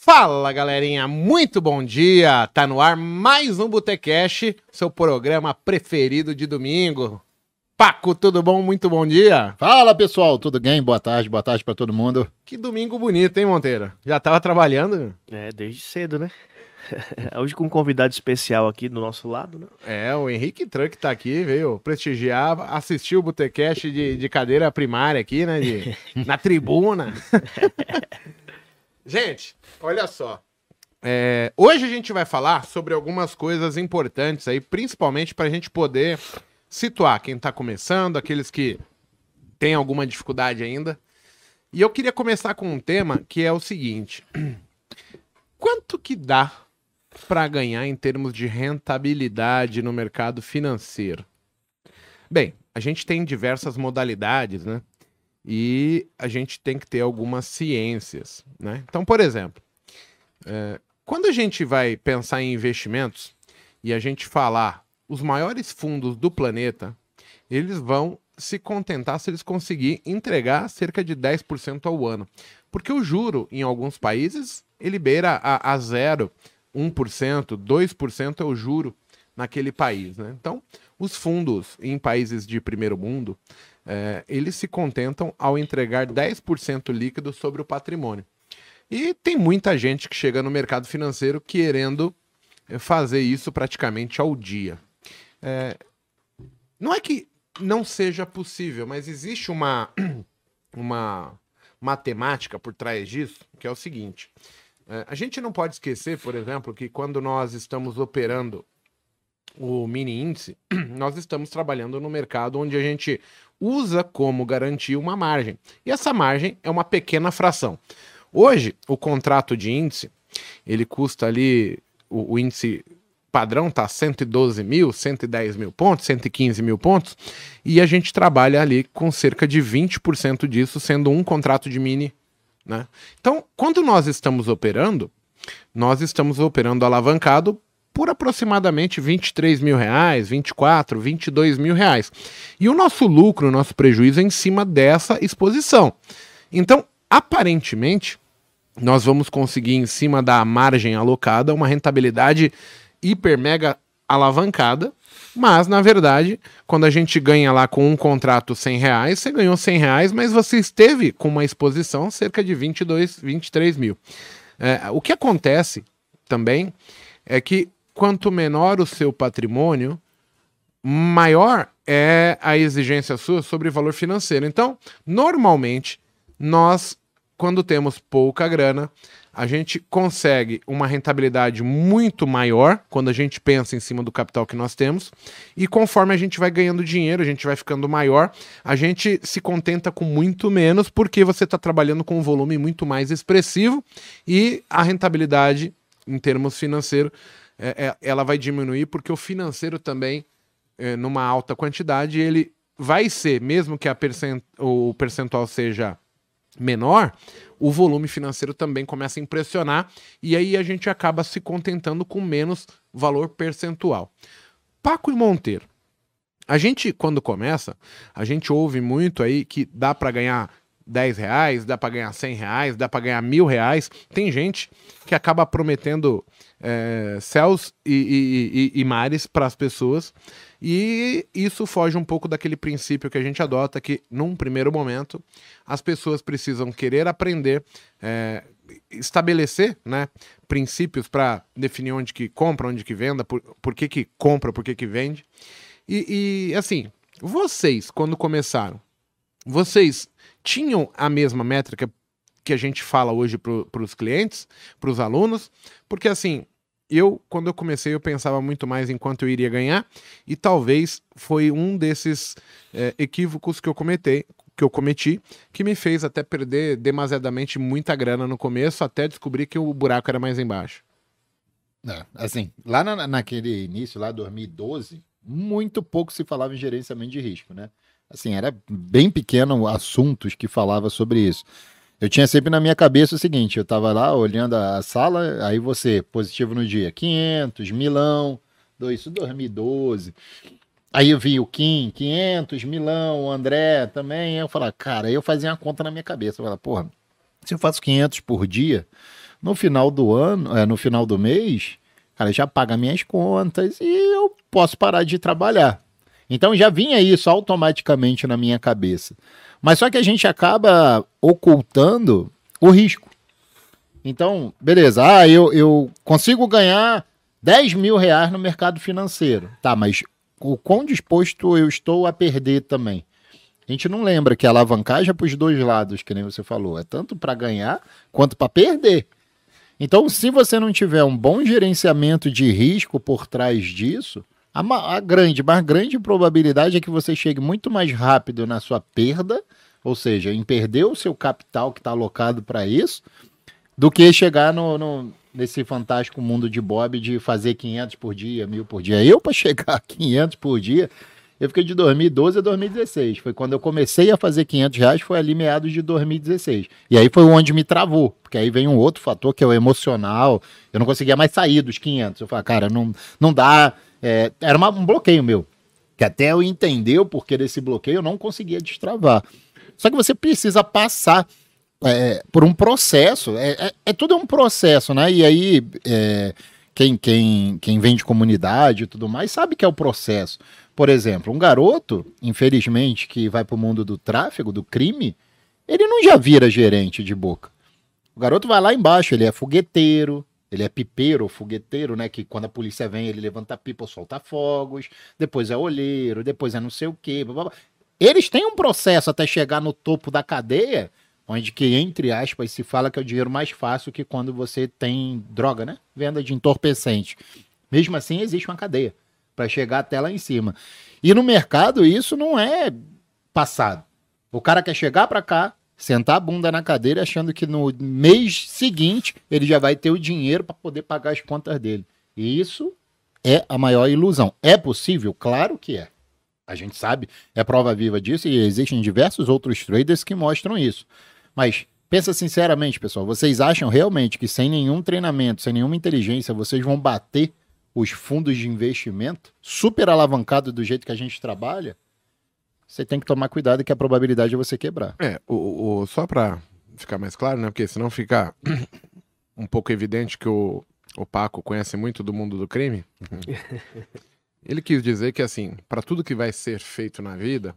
Fala galerinha, muito bom dia! Tá no ar mais um Botecash, seu programa preferido de domingo. Paco, tudo bom? Muito bom dia! Fala pessoal, tudo bem? Boa tarde, boa tarde para todo mundo. Que domingo bonito, hein, Monteiro? Já tava trabalhando? É, desde cedo, né? Hoje com um convidado especial aqui do nosso lado, né? É, o Henrique Truck tá aqui, veio prestigiar, assistiu o Botecash de, de cadeira primária aqui, né? De, na tribuna. gente, olha só. É, hoje a gente vai falar sobre algumas coisas importantes aí, principalmente para a gente poder situar quem está começando, aqueles que têm alguma dificuldade ainda. E eu queria começar com um tema que é o seguinte: quanto que dá para ganhar em termos de rentabilidade no mercado financeiro? Bem, a gente tem diversas modalidades, né? E a gente tem que ter algumas ciências, né? Então, por exemplo, é, quando a gente vai pensar em investimentos e a gente falar os maiores fundos do planeta, eles vão se contentar se eles conseguirem entregar cerca de 10% ao ano. Porque o juro, em alguns países, ele beira a, a zero, 1%, 2% é o juro naquele país. Né? Então, os fundos em países de primeiro mundo, é, eles se contentam ao entregar 10% líquido sobre o patrimônio. E tem muita gente que chega no mercado financeiro querendo é, fazer isso praticamente ao dia. É, não é que não seja possível, mas existe uma, uma matemática por trás disso, que é o seguinte: é, a gente não pode esquecer, por exemplo, que quando nós estamos operando o mini índice, nós estamos trabalhando no mercado onde a gente usa como garantia uma margem. E essa margem é uma pequena fração. Hoje, o contrato de índice, ele custa ali, o, o índice padrão tá 112 mil, 110 mil pontos, 115 mil pontos, e a gente trabalha ali com cerca de 20% disso, sendo um contrato de mini né? Então, quando nós estamos operando, nós estamos operando alavancado por aproximadamente 23 mil reais, 24, 22 mil reais. E o nosso lucro, o nosso prejuízo é em cima dessa exposição. Então, aparentemente, nós vamos conseguir, em cima da margem alocada, uma rentabilidade hiper mega alavancada mas, na verdade, quando a gente ganha lá com um contrato 100 reais, você ganhou 100 reais, mas você esteve com uma exposição cerca de 22, 23 mil. É, o que acontece também é que quanto menor o seu patrimônio, maior é a exigência sua sobre valor financeiro. Então, normalmente, nós, quando temos pouca grana, a gente consegue uma rentabilidade muito maior quando a gente pensa em cima do capital que nós temos, e conforme a gente vai ganhando dinheiro, a gente vai ficando maior, a gente se contenta com muito menos porque você está trabalhando com um volume muito mais expressivo e a rentabilidade, em termos financeiros, é, é, ela vai diminuir porque o financeiro também, é, numa alta quantidade, ele vai ser, mesmo que a percent o percentual seja menor, o volume financeiro também começa a impressionar e aí a gente acaba se contentando com menos valor percentual. Paco e Monteiro. A gente, quando começa, a gente ouve muito aí que dá para ganhar 10 reais, dá para ganhar 100 reais, dá para ganhar mil reais. Tem gente que acaba prometendo é, céus e, e, e, e mares para as pessoas e isso foge um pouco daquele princípio que a gente adota que, num primeiro momento, as pessoas precisam querer aprender, é, estabelecer né, princípios para definir onde que compra, onde que venda, por, por que, que compra, por que, que vende. E, e assim, vocês, quando começaram, vocês tinham a mesma métrica que a gente fala hoje para os clientes, para os alunos? Porque assim, eu, quando eu comecei, eu pensava muito mais em quanto eu iria ganhar, e talvez foi um desses é, equívocos que eu cometei, que eu cometi, que me fez até perder demasiadamente muita grana no começo, até descobrir que o buraco era mais embaixo. É, assim, lá na, naquele início, lá 2012, muito pouco se falava em gerenciamento de risco, né? Assim, era bem pequeno assuntos que falava sobre isso. Eu tinha sempre na minha cabeça o seguinte: eu tava lá olhando a sala, aí você, positivo no dia, 500, Milão, isso 2012. Aí eu vi o Kim, 500, Milão, o André também. Eu falava, cara, aí eu fazia uma conta na minha cabeça. Eu falava, porra, se eu faço 500 por dia, no final do ano, é, no final do mês, cara, já paga minhas contas e eu posso parar de trabalhar. Então já vinha isso automaticamente na minha cabeça. Mas só que a gente acaba ocultando o risco. Então, beleza, ah, eu, eu consigo ganhar 10 mil reais no mercado financeiro. Tá, mas o quão disposto eu estou a perder também? A gente não lembra que a alavancagem é para os dois lados, que nem você falou. É tanto para ganhar quanto para perder. Então, se você não tiver um bom gerenciamento de risco por trás disso, a, a grande, mas grande probabilidade é que você chegue muito mais rápido na sua perda, ou seja, em perder o seu capital que está alocado para isso, do que chegar no, no, nesse fantástico mundo de Bob de fazer 500 por dia, mil por dia. Eu, para chegar a 500 por dia, eu fiquei de 2012 a 2016. Foi quando eu comecei a fazer 500 reais, foi ali meados de 2016. E aí foi onde me travou, porque aí vem um outro fator que é o emocional. Eu não conseguia mais sair dos 500. Eu falei, cara, não, não dá. É, era uma, um bloqueio meu. Que até eu entender o porquê desse bloqueio, eu não conseguia destravar. Só que você precisa passar é, por um processo. É, é, é, tudo um processo, né? E aí, é, quem, quem, quem vem de comunidade e tudo mais sabe que é o processo. Por exemplo, um garoto, infelizmente, que vai para o mundo do tráfego, do crime, ele não já vira gerente de boca. O garoto vai lá embaixo, ele é fogueteiro, ele é pipeiro fogueteiro, né? Que quando a polícia vem, ele levanta pipa solta fogos, depois é olheiro, depois é não sei o quê. Blá, blá. Eles têm um processo até chegar no topo da cadeia onde que, entre aspas, se fala que é o dinheiro mais fácil que quando você tem droga, né? Venda de entorpecente. Mesmo assim, existe uma cadeia para chegar até lá em cima. E no mercado, isso não é passado. O cara quer chegar para cá, sentar a bunda na cadeira, achando que no mês seguinte ele já vai ter o dinheiro para poder pagar as contas dele. E isso é a maior ilusão. É possível? Claro que é. A gente sabe, é prova viva disso e existem diversos outros traders que mostram isso. Mas pensa sinceramente, pessoal, vocês acham realmente que sem nenhum treinamento, sem nenhuma inteligência, vocês vão bater os fundos de investimento super alavancados do jeito que a gente trabalha? Você tem que tomar cuidado que a probabilidade é você quebrar. É, o, o só para ficar mais claro, né? Porque senão fica um pouco evidente que o, o Paco conhece muito do mundo do crime. Ele quis dizer que, assim, para tudo que vai ser feito na vida,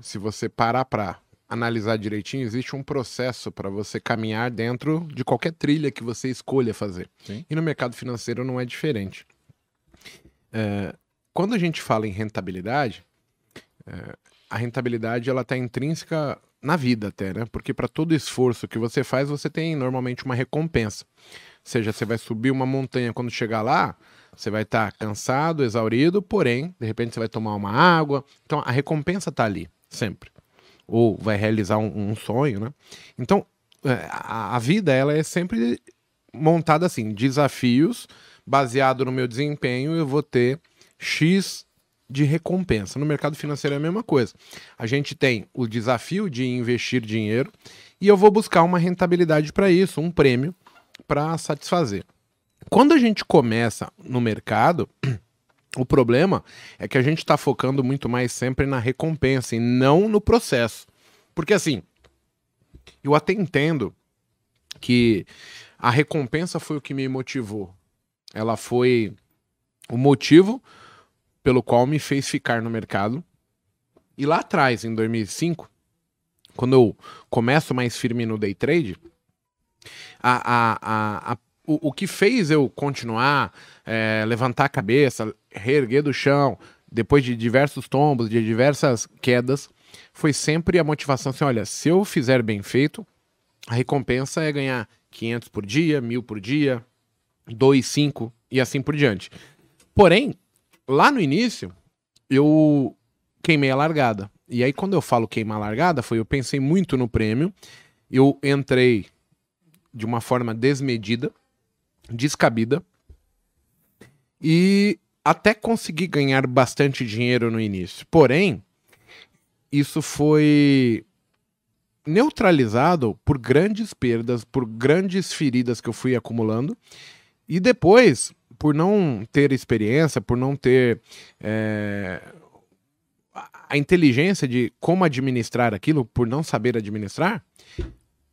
se você parar para analisar direitinho, existe um processo para você caminhar dentro de qualquer trilha que você escolha fazer. Sim. E no mercado financeiro não é diferente. É, quando a gente fala em rentabilidade, é, a rentabilidade ela está intrínseca na vida até, né? Porque para todo esforço que você faz, você tem normalmente uma recompensa. Ou seja, você vai subir uma montanha quando chegar lá, você vai estar tá cansado, exaurido, porém, de repente você vai tomar uma água. Então a recompensa está ali, sempre ou vai realizar um, um sonho, né? Então, é, a, a, vida ela é sempre montada assim, desafios baseado no meu desempenho, eu vou ter X de recompensa. No mercado financeiro é a mesma coisa. A gente tem o desafio de investir dinheiro e eu vou buscar uma rentabilidade para isso, um prêmio para satisfazer. Quando a gente começa no mercado, o problema é que a gente está focando muito mais sempre na recompensa e não no processo. Porque assim, eu até entendo que a recompensa foi o que me motivou. Ela foi o motivo pelo qual me fez ficar no mercado. E lá atrás, em 2005, quando eu começo mais firme no day trade, a, a, a, a o, o que fez eu continuar, é, levantar a cabeça, reerguer do chão, depois de diversos tombos, de diversas quedas, foi sempre a motivação assim: olha, se eu fizer bem feito, a recompensa é ganhar 500 por dia, mil por dia, 2, 5 e assim por diante. Porém, lá no início, eu queimei a largada. E aí, quando eu falo queimar a largada, foi eu pensei muito no prêmio, eu entrei de uma forma desmedida, descabida. E até consegui ganhar bastante dinheiro no início. Porém, isso foi neutralizado por grandes perdas, por grandes feridas que eu fui acumulando. E depois, por não ter experiência, por não ter é, a inteligência de como administrar aquilo, por não saber administrar,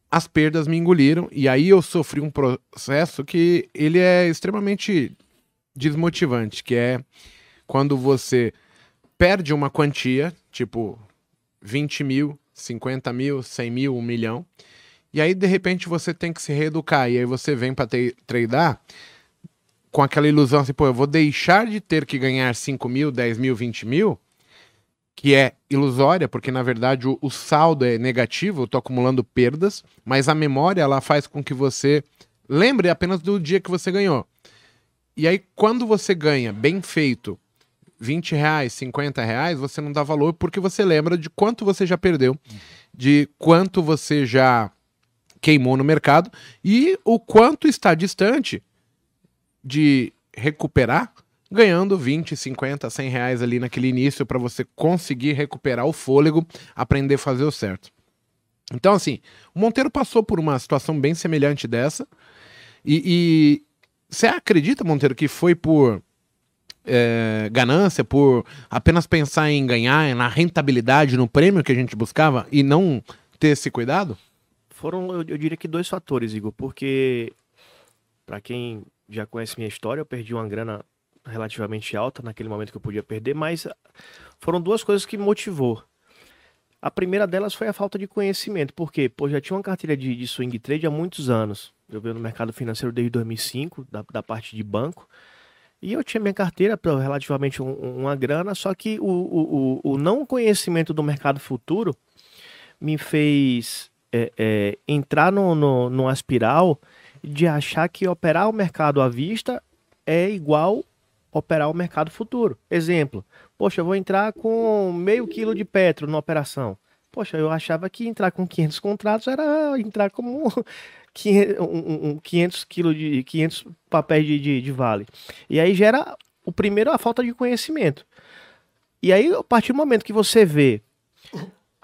as perdas me engoliram e aí eu sofri um processo que ele é extremamente desmotivante, que é quando você perde uma quantia, tipo 20 mil, 50 mil, 100 mil, 1 milhão, e aí de repente você tem que se reeducar, e aí você vem para tradar com aquela ilusão assim, pô, eu vou deixar de ter que ganhar 5 mil, 10 mil, 20 mil, que é ilusória, porque na verdade o, o saldo é negativo, eu tô acumulando perdas, mas a memória ela faz com que você lembre apenas do dia que você ganhou. E aí, quando você ganha bem feito 20 reais, 50 reais, você não dá valor porque você lembra de quanto você já perdeu, de quanto você já queimou no mercado e o quanto está distante de recuperar ganhando 20, 50, 100 reais ali naquele início para você conseguir recuperar o fôlego, aprender a fazer o certo. Então, assim, o Monteiro passou por uma situação bem semelhante dessa. E, você acredita, Monteiro, que foi por é, ganância, por apenas pensar em ganhar, na rentabilidade, no prêmio que a gente buscava e não ter esse cuidado? Foram, eu, eu diria que dois fatores, Igor, porque para quem já conhece minha história, eu perdi uma grana relativamente alta naquele momento que eu podia perder, mas foram duas coisas que me motivou. A primeira delas foi a falta de conhecimento, porque pô, já tinha uma carteira de, de swing trade há muitos anos. Eu venho no mercado financeiro desde 2005, da, da parte de banco. E eu tinha minha carteira relativamente um, uma grana, só que o, o, o, não conhecimento do mercado futuro me fez é, é, entrar no, no, numa espiral de achar que operar o mercado à vista é igual operar o mercado futuro. Exemplo, poxa, eu vou entrar com meio quilo de petro na operação. Poxa, eu achava que entrar com 500 contratos era entrar como 500 quilos de 500 papéis de, de, de, vale. E aí gera o primeiro a falta de conhecimento. E aí, a partir do momento que você vê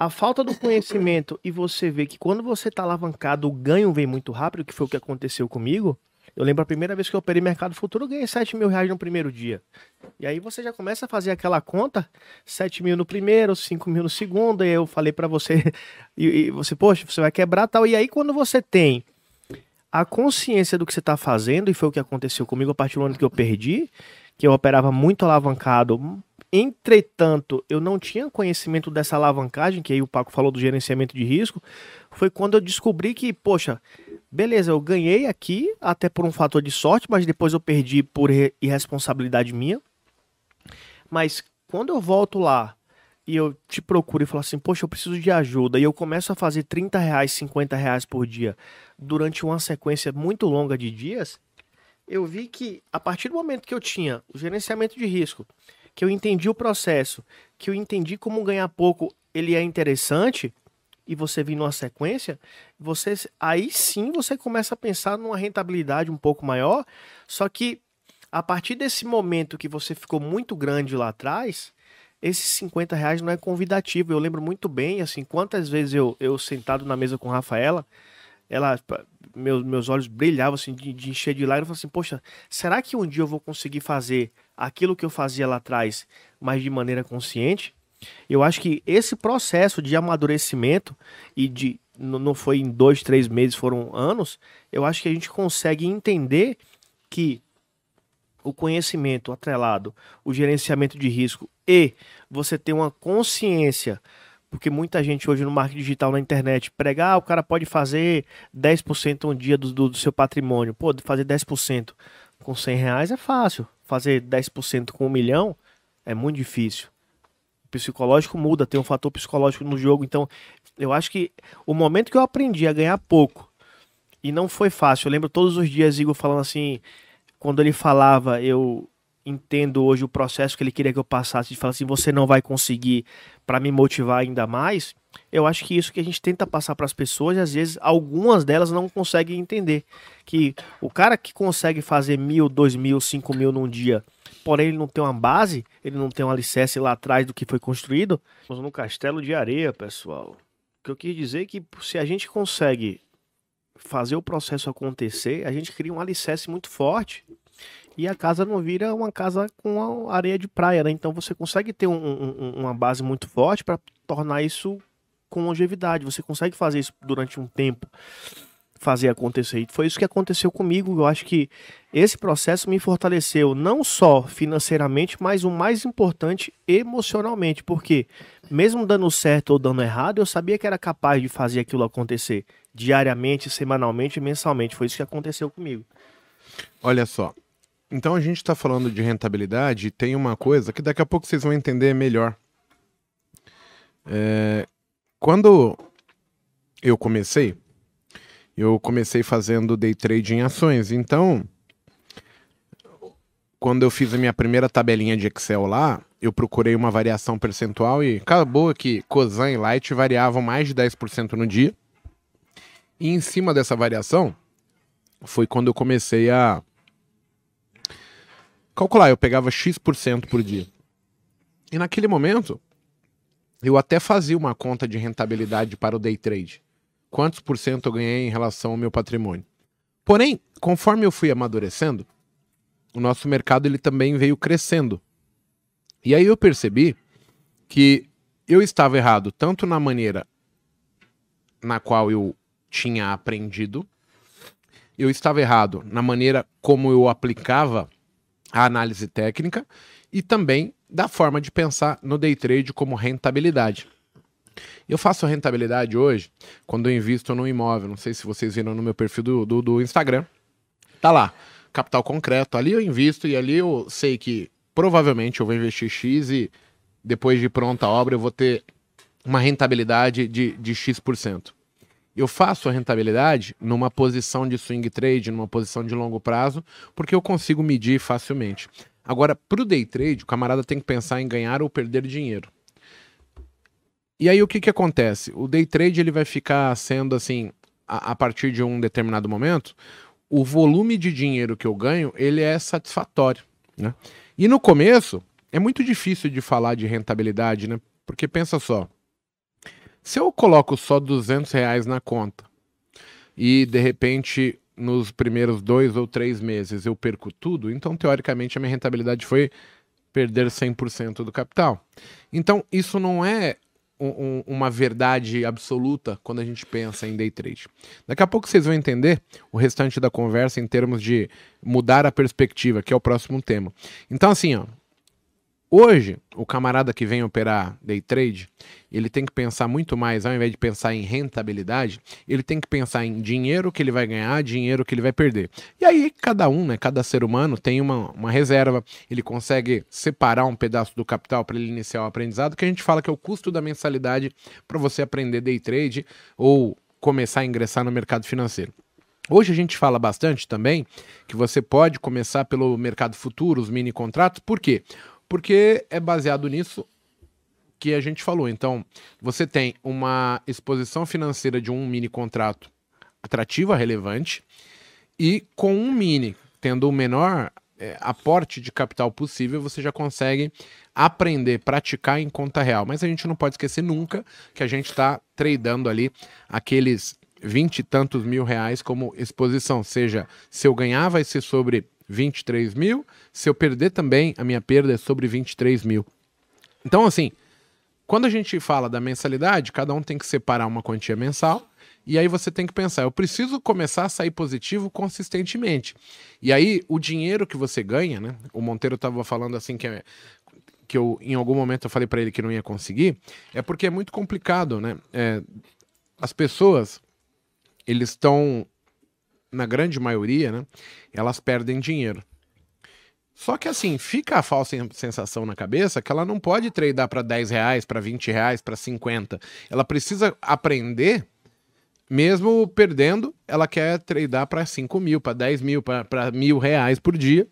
a falta do conhecimento e você vê que quando você está alavancado, o ganho vem muito rápido, que foi o que aconteceu comigo. Eu lembro a primeira vez que eu operei mercado futuro, eu ganhei 7 mil reais no primeiro dia. E aí você já começa a fazer aquela conta, 7 mil no primeiro, 5 mil no segundo, e eu falei para você, e, e, você, poxa, você vai quebrar tal. E aí quando você tem a consciência do que você está fazendo, e foi o que aconteceu comigo a partir do momento que eu perdi, que eu operava muito alavancado, entretanto, eu não tinha conhecimento dessa alavancagem, que aí o Paco falou do gerenciamento de risco, foi quando eu descobri que, poxa, beleza, eu ganhei aqui, até por um fator de sorte, mas depois eu perdi por irresponsabilidade minha. Mas quando eu volto lá e eu te procuro e falo assim, poxa, eu preciso de ajuda, e eu começo a fazer 30 reais, 50 reais por dia durante uma sequência muito longa de dias, eu vi que a partir do momento que eu tinha o gerenciamento de risco, que eu entendi o processo, que eu entendi como ganhar pouco ele é interessante, e você vir numa sequência, você aí sim você começa a pensar numa rentabilidade um pouco maior, só que a partir desse momento que você ficou muito grande lá atrás, esses 50 reais não é convidativo. Eu lembro muito bem, assim, quantas vezes eu, eu sentado na mesa com Rafaela, ela, meus, meus olhos brilhavam, assim, de, de encher de lágrimas. Eu falei assim, poxa, será que um dia eu vou conseguir fazer aquilo que eu fazia lá atrás, mas de maneira consciente? Eu acho que esse processo de amadurecimento e de não foi em dois, três meses, foram anos. Eu acho que a gente consegue entender que o conhecimento atrelado, o gerenciamento de risco e você ter uma consciência, porque muita gente hoje no marketing digital na internet prega, ah, o cara pode fazer 10% um dia do, do, do, seu patrimônio. Pô, fazer 10% com 100 reais é fácil, fazer 10% com um milhão é muito difícil. O psicológico muda, tem um fator psicológico no jogo, então eu acho que o momento que eu aprendi a ganhar pouco, e não foi fácil, eu lembro todos os dias Igor falando assim, quando ele falava, eu entendo hoje o processo que ele queria que eu passasse, de falar assim, você não vai conseguir, para me motivar ainda mais. Eu acho que isso que a gente tenta passar para as pessoas, às vezes algumas delas não conseguem entender que o cara que consegue fazer mil, dois mil, cinco mil num dia, porém ele não tem uma base, ele não tem um alicerce lá atrás do que foi construído. Estamos no castelo de areia, pessoal. O que eu quis dizer é que se a gente consegue fazer o processo acontecer, a gente cria um alicerce muito forte e a casa não vira uma casa com areia de praia, né? Então você consegue ter um, um, uma base muito forte para tornar isso com longevidade. Você consegue fazer isso durante um tempo, fazer acontecer. E foi isso que aconteceu comigo. Eu acho que esse processo me fortaleceu não só financeiramente, mas o mais importante, emocionalmente. Porque mesmo dando certo ou dando errado, eu sabia que era capaz de fazer aquilo acontecer diariamente, semanalmente, mensalmente. Foi isso que aconteceu comigo. Olha só. Então a gente está falando de rentabilidade e tem uma coisa que daqui a pouco vocês vão entender melhor. É, quando eu comecei, eu comecei fazendo day trade em ações. Então, quando eu fiz a minha primeira tabelinha de Excel lá, eu procurei uma variação percentual e acabou que Cosan e Light variavam mais de 10% no dia. E em cima dessa variação, foi quando eu comecei a calcular. Eu pegava X% por dia. E naquele momento, eu até fazia uma conta de rentabilidade para o day trade. Quantos por cento eu ganhei em relação ao meu patrimônio. Porém, conforme eu fui amadurecendo, o nosso mercado ele também veio crescendo. E aí eu percebi que eu estava errado tanto na maneira na qual eu tinha aprendido, eu estava errado na maneira como eu aplicava a análise técnica e também da forma de pensar no day trade como rentabilidade. Eu faço rentabilidade hoje quando eu invisto no imóvel. Não sei se vocês viram no meu perfil do, do, do Instagram. Tá lá, capital concreto. Ali eu invisto e ali eu sei que provavelmente eu vou investir X e depois de pronta a obra eu vou ter uma rentabilidade de, de X%. Eu faço a rentabilidade numa posição de swing trade, numa posição de longo prazo, porque eu consigo medir facilmente. Agora, para o day trade, o camarada tem que pensar em ganhar ou perder dinheiro. E aí o que, que acontece? O day trade ele vai ficar sendo assim, a, a partir de um determinado momento, o volume de dinheiro que eu ganho, ele é satisfatório. Né? E no começo, é muito difícil de falar de rentabilidade, né? Porque pensa só, se eu coloco só 200 reais na conta e de repente nos primeiros dois ou três meses eu perco tudo, então teoricamente a minha rentabilidade foi perder 100% do capital. Então isso não é um, uma verdade absoluta quando a gente pensa em day trade. Daqui a pouco vocês vão entender o restante da conversa em termos de mudar a perspectiva, que é o próximo tema. Então assim, ó, Hoje, o camarada que vem operar day trade, ele tem que pensar muito mais, ao invés de pensar em rentabilidade, ele tem que pensar em dinheiro que ele vai ganhar, dinheiro que ele vai perder. E aí, cada um, né, cada ser humano tem uma, uma reserva, ele consegue separar um pedaço do capital para ele iniciar o aprendizado, que a gente fala que é o custo da mensalidade para você aprender day trade ou começar a ingressar no mercado financeiro. Hoje a gente fala bastante também que você pode começar pelo mercado futuro, os mini contratos, por quê? Porque é baseado nisso que a gente falou. Então, você tem uma exposição financeira de um mini contrato atrativa, relevante, e com um mini, tendo o menor é, aporte de capital possível, você já consegue aprender, praticar em conta real. Mas a gente não pode esquecer nunca que a gente está tradando ali aqueles vinte e tantos mil reais como exposição. Seja, se eu ganhar, vai ser sobre 23 mil. Se eu perder também, a minha perda é sobre 23 mil. Então, assim, quando a gente fala da mensalidade, cada um tem que separar uma quantia mensal. E aí você tem que pensar, eu preciso começar a sair positivo consistentemente. E aí o dinheiro que você ganha, né? O Monteiro estava falando assim que é, que eu em algum momento eu falei para ele que não ia conseguir, é porque é muito complicado, né? É, as pessoas eles estão na grande maioria, né, elas perdem dinheiro. Só que assim, fica a falsa sensação na cabeça que ela não pode tradar para 10 reais, para 20 reais, para 50. Ela precisa aprender, mesmo perdendo, ela quer tradar para 5 mil, para 10 mil, para mil reais por dia.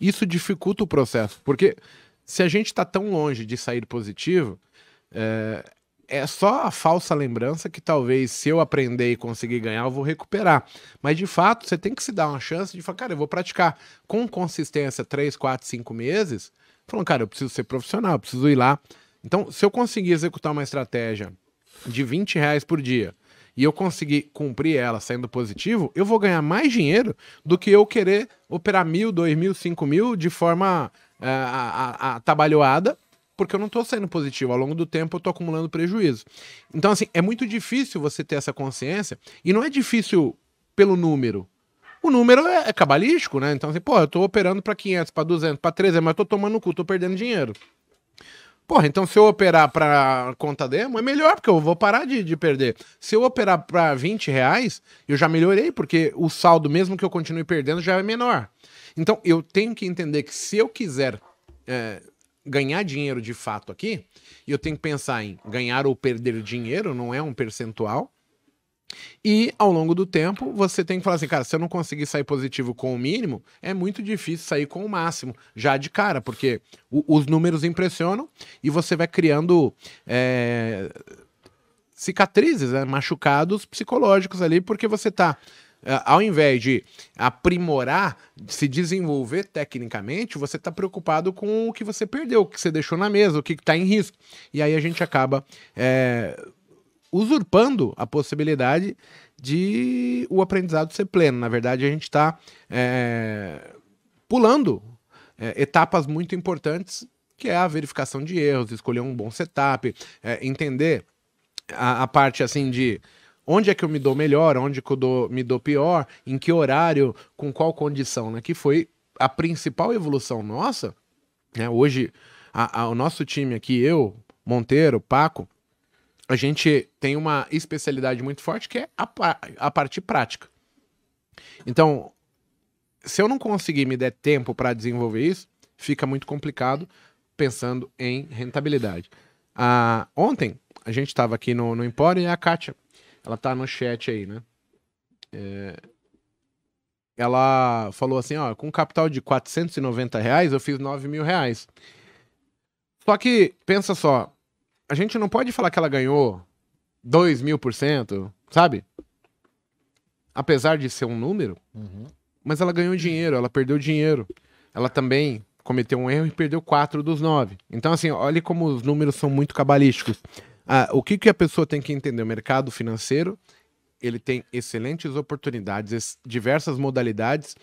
Isso dificulta o processo, porque se a gente está tão longe de sair positivo, é, é só a falsa lembrança que talvez se eu aprender e conseguir ganhar, eu vou recuperar. Mas de fato, você tem que se dar uma chance de falar, cara, eu vou praticar com consistência 3, 4, 5 meses. Falando, cara, eu preciso ser profissional, eu preciso ir lá. Então, se eu conseguir executar uma estratégia de 20 reais por dia e eu conseguir cumprir ela sendo positivo, eu vou ganhar mais dinheiro do que eu querer operar mil, dois mil, cinco mil de forma uh, atabalhoada porque eu não tô saindo positivo. Ao longo do tempo eu tô acumulando prejuízo. Então, assim, é muito difícil você ter essa consciência, e não é difícil pelo número. O número é, é cabalístico, né? Então, assim, pô, eu tô operando para 500, para 200, para 300, mas tô tomando no cu, tô perdendo dinheiro. Porra, então se eu operar para conta demo, é melhor, porque eu vou parar de, de perder. Se eu operar para 20 reais, eu já melhorei, porque o saldo, mesmo que eu continue perdendo, já é menor. Então eu tenho que entender que se eu quiser é, ganhar dinheiro de fato aqui, eu tenho que pensar em ganhar ou perder dinheiro, não é um percentual. E ao longo do tempo, você tem que falar assim, cara, se eu não conseguir sair positivo com o mínimo, é muito difícil sair com o máximo, já de cara, porque o, os números impressionam e você vai criando é, cicatrizes, né, machucados psicológicos ali, porque você tá ao invés de aprimorar, se desenvolver tecnicamente, você está preocupado com o que você perdeu, o que você deixou na mesa, o que está em risco. E aí a gente acaba é, usurpando a possibilidade de o aprendizado ser pleno. Na verdade, a gente está é, pulando é, etapas muito importantes, que é a verificação de erros, escolher um bom setup, é, entender a, a, parte assim de onde é que eu me dou melhor, onde que eu dou, me dou pior, em que horário, com qual condição, né? Que foi a principal evolução nossa. Né? Hoje, a, a, o nosso time aqui, eu, Monteiro, Paco, a gente tem uma especialidade muito forte que é a, a parte prática. Então, se eu não conseguir me der tempo para desenvolver isso, fica muito complicado pensando em rentabilidade. Ah, ontem, a gente estava aqui no, no Empório e a Kátia, ela tá no chat aí, né? É, ela falou assim, ó, com capital de 490 reais, eu fiz 9 mil reais. Só que, pensa só, a gente não pode falar que ela ganhou 2 mil por cento, sabe? Apesar de ser um número, uhum. mas ela ganhou dinheiro, ela perdeu dinheiro. Ela também cometeu um erro e perdeu 4 dos 9. Então, assim, olhe como os números são muito cabalísticos. Ah, o que, que a pessoa tem que entender? O mercado financeiro ele tem excelentes oportunidades, diversas modalidades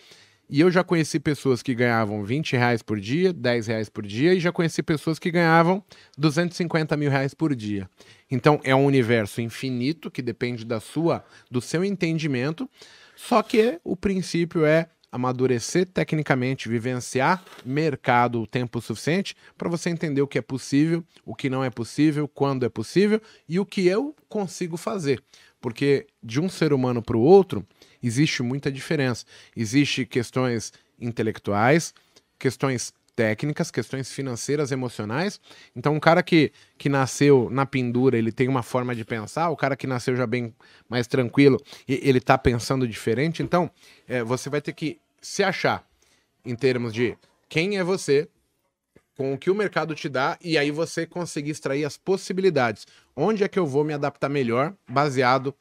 e eu já conheci pessoas que ganhavam 20 reais por dia, 10 reais por dia, e já conheci pessoas que ganhavam 250 mil reais por dia. Então é um universo infinito que depende da sua, do seu entendimento. Só que o princípio é amadurecer tecnicamente, vivenciar mercado o tempo suficiente para você entender o que é possível, o que não é possível, quando é possível e o que eu consigo fazer. Porque de um ser humano para o outro, existe muita diferença. Existe questões intelectuais, questões técnicas, questões financeiras, emocionais. Então, um cara que, que nasceu na pendura, ele tem uma forma de pensar, o cara que nasceu já bem mais tranquilo, ele está pensando diferente. Então, é, você vai ter que se achar em termos de quem é você, com o que o mercado te dá, e aí você conseguir extrair as possibilidades. Onde é que eu vou me adaptar melhor, baseado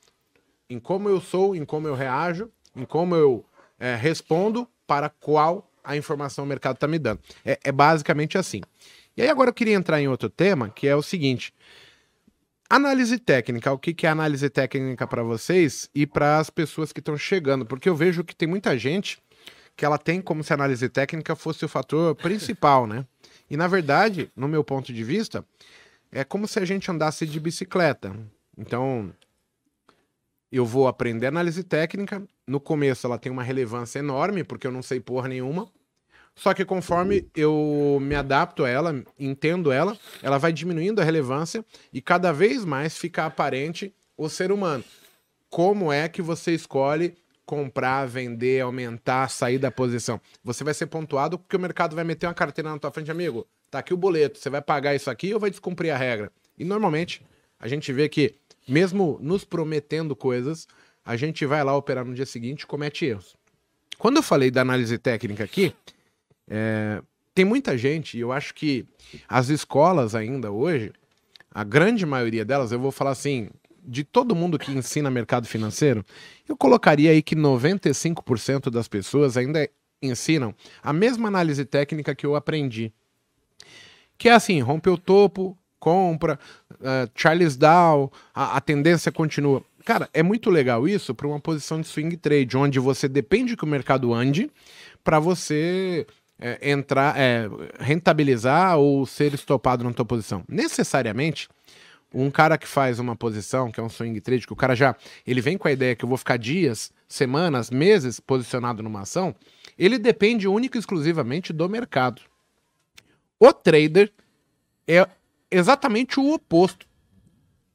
em como eu sou, em como eu reajo, em como eu é, respondo para qual a informação o mercado está me dando. É, é, basicamente assim. E aí agora eu queria entrar em outro tema, que é o seguinte. Análise técnica, o que, que é análise técnica para vocês e para as pessoas que estão chegando? Porque eu vejo que tem muita gente que ela tem como se a análise técnica fosse o fator principal, né? E na verdade, no meu ponto de vista, é como se a gente andasse de bicicleta. Então, eu vou aprender análise técnica. No começo ela tem uma relevância enorme, porque eu não sei porra nenhuma. Só que conforme eu me adapto a ela, entendo ela, ela vai diminuindo a relevância e cada vez mais fica aparente o ser humano. Como é que você escolhe comprar, vender, aumentar, sair da posição? Você vai ser pontuado porque o mercado vai meter uma carteira na tua frente, amigo. Tá aqui o boleto, você vai pagar isso aqui ou vai descumprir a regra? E normalmente a gente vê que mesmo nos prometendo coisas, a gente vai lá operar no dia seguinte e comete erros. Quando eu falei da análise técnica aqui, é, tem muita gente, e eu acho que as escolas ainda hoje, a grande maioria delas, eu vou falar assim, de todo mundo que ensina mercado financeiro, eu colocaria aí que 95% das pessoas ainda ensinam a mesma análise técnica que eu aprendi. Que é assim, rompe o topo, compra, uh, Charles Dow, a, a, tendência continua. Cara, é muito legal isso para uma posição de swing trade, onde você depende que o mercado ande para você é, entrar, é, rentabilizar ou ser estopado na tua posição. Necessariamente, um cara que faz uma posição, que é um swing trade, que o cara já ele vem com a ideia que eu vou ficar dias, semanas, meses posicionado numa ação, ele depende única e exclusivamente do mercado. O trader é exatamente o oposto.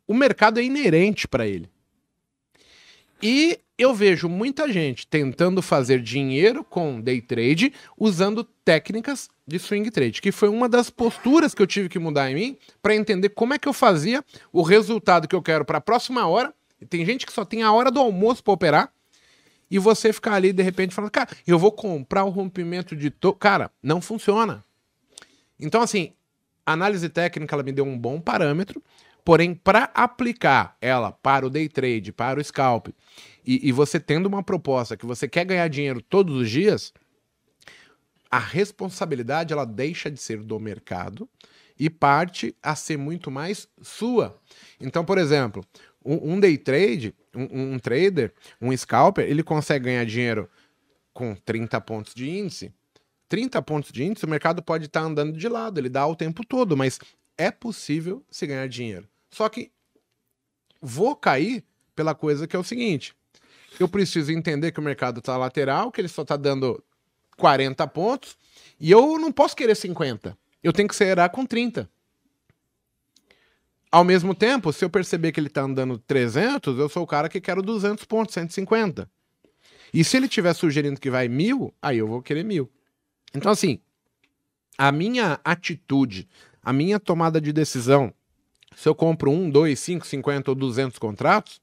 O mercado é inerente para ele. E eu vejo muita gente tentando fazer dinheiro com day trade usando técnicas de swing trade, que foi uma das posturas que eu tive que mudar em mim para entender como é que eu fazia o resultado que eu quero para a próxima hora. Tem gente que só tem a hora do almoço para operar e você ficar ali de repente falando, cara, eu vou comprar o rompimento de to... cara, não funciona. Então assim, análise técnica ela me deu um bom parâmetro, porém para aplicar ela para o day trade, para o scalp e, e você tendo uma proposta que você quer ganhar dinheiro todos os dias, a responsabilidade ela deixa de ser do mercado e parte a ser muito mais sua. Então, por exemplo, um, um day trade, um, um, trader, um scalper, ele consegue ganhar dinheiro com 30 pontos de índice. 30 pontos de índice, o mercado pode estar tá andando de lado, ele dá o tempo todo, mas é possível se ganhar dinheiro. Só que vou cair pela coisa que é o seguinte: eu preciso entender que o mercado está lateral, que ele só está dando 40 pontos, e eu não posso querer 50. Eu tenho que acelerar com 30. Ao mesmo tempo, se eu perceber que ele está andando 300, eu sou o cara que quero 200 pontos, 150. E se ele estiver sugerindo que vai mil, aí eu vou querer mil. Então, assim, a minha atitude, a minha tomada de decisão, se eu compro um, dois, cinco, cinquenta ou duzentos contratos,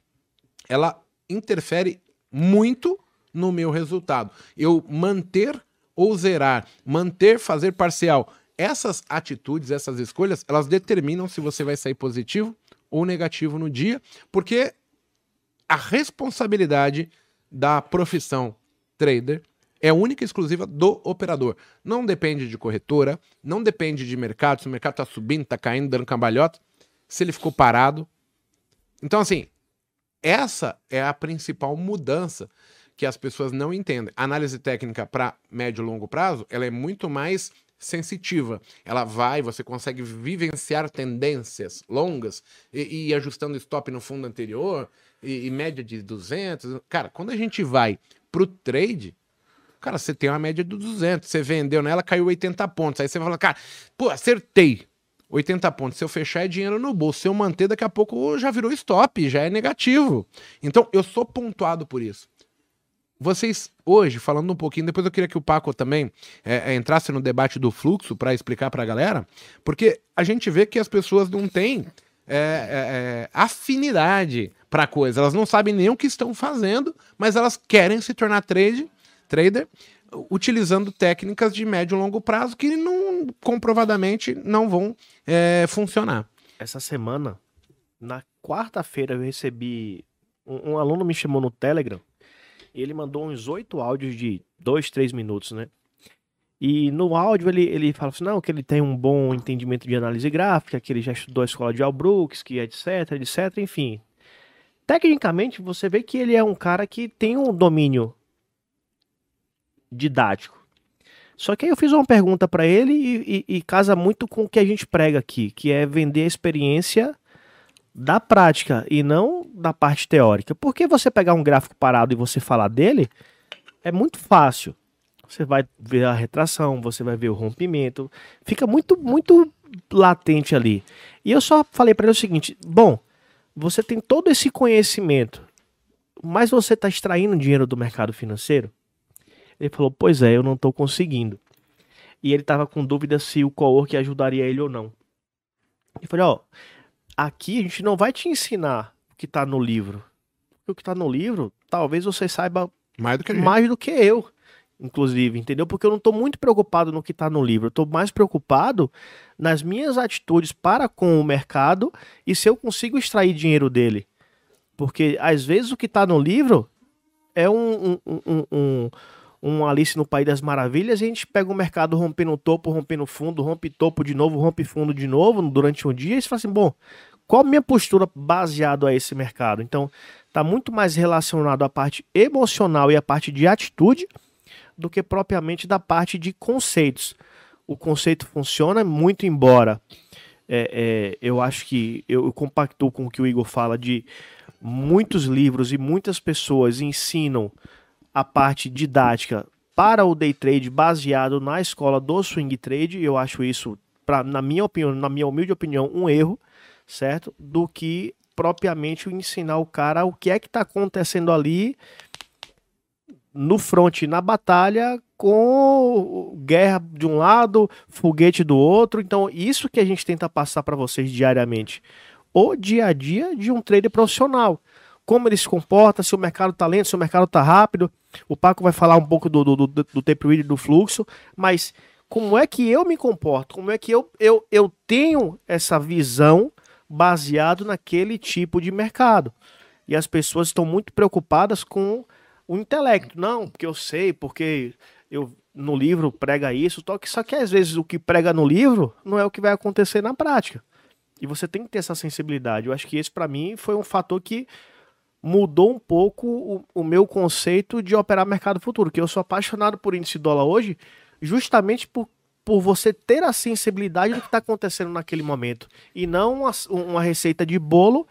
ela interfere muito no meu resultado. Eu manter ou zerar, manter, fazer parcial. Essas atitudes, essas escolhas, elas determinam se você vai sair positivo ou negativo no dia, porque a responsabilidade da profissão trader é única e exclusiva do operador. Não depende de corretora, não depende de mercado, se o mercado está subindo, está caindo, dando cambalhota, se ele ficou parado. Então, assim, essa é a principal mudança que as pessoas não entendem. Análise técnica para médio e longo prazo, ela é muito mais sensitiva. Ela vai, você consegue vivenciar tendências longas e, e ajustando stop no fundo anterior e, e, média de 200. Cara, quando a gente vai pro trade, cara, você tem uma média de 200, você vendeu nela, caiu 80 pontos. Aí você fala, cara, pô, acertei. 80 pontos. Se eu fechar é dinheiro no bolso. Se eu manter, daqui a pouco já virou stop, já é negativo. Então, eu sou pontuado por isso. Vocês, hoje, falando um pouquinho, depois eu queria que o Paco também é, é, entrasse no debate do fluxo para explicar para a galera, porque a gente vê que as pessoas não têm é, é, é afinidade para coisa, elas não sabem nem o que estão fazendo, mas elas querem se tornar trade, trader utilizando técnicas de médio e longo prazo que não comprovadamente não vão é, funcionar. Essa semana, na quarta-feira, eu recebi. Um, um, aluno me chamou no Telegram e ele mandou uns oito áudios de dois, três minutos, né? E no áudio ele, ele fala assim, não, que ele tem um bom entendimento de análise gráfica, que ele já estudou a escola de Albrooks, que etc, etc, enfim. Tecnicamente, você vê que ele é um cara que tem um domínio didático. Só que aí eu fiz uma pergunta para ele e, e, e, casa muito com o que a gente prega aqui, que é vender a experiência da prática e não da parte teórica. Porque você pegar um gráfico parado e você falar dele é muito fácil. Você vai ver a retração, você vai ver o rompimento, fica muito muito latente ali. E eu só falei para ele o seguinte: bom, você tem todo esse conhecimento, mas você está extraindo dinheiro do mercado financeiro? Ele falou: Pois é, eu não estou conseguindo. E ele estava com dúvida se o co-work ajudaria ele ou não. Eu falei: Ó, aqui a gente não vai te ensinar o que está no livro. O que está no livro, talvez você saiba mais do que, mais do que eu inclusive, entendeu? Porque eu não estou muito preocupado no que está no livro, eu estou mais preocupado nas minhas atitudes para com o mercado e se eu consigo extrair dinheiro dele. Porque às vezes o que está no livro é um, um, um, um, um Alice no País das Maravilhas e a gente pega o mercado rompendo topo, rompendo fundo, rompe topo de novo, rompe fundo de novo durante um dia e você fala assim, bom, qual a minha postura baseado a esse mercado? Então, está muito mais relacionado à parte emocional e à parte de atitude do que propriamente da parte de conceitos. O conceito funciona muito, embora é, é, eu acho que eu, eu compacto com o que o Igor fala de muitos livros e muitas pessoas ensinam a parte didática para o day trade baseado na escola do swing trade. Eu acho isso, pra, na minha opinião, na minha humilde opinião, um erro, certo? Do que propriamente ensinar o cara o que é que está acontecendo ali no front, na batalha, com guerra de um lado, foguete do outro. Então, isso que a gente tenta passar para vocês diariamente. O dia a dia de um trader profissional. Como ele se comporta, se o mercado está lento, se o mercado está rápido. O Paco vai falar um pouco do, do, do, do do fluxo, mas como é que eu me comporto? Como é que eu, eu, eu tenho essa visão baseado naquele tipo de mercado? E as pessoas estão muito preocupadas com o intelecto. Não, porque eu sei, porque eu no livro prega isso, só que às vezes o que prega no livro não é o que vai acontecer na prática. E você tem que ter essa sensibilidade. Eu acho que esse para mim foi um fator que mudou um pouco o, o, meu conceito de operar mercado futuro, que eu sou apaixonado por índice dólar hoje, justamente por, por você ter a sensibilidade do que está acontecendo naquele momento e não uma, uma receita de bolo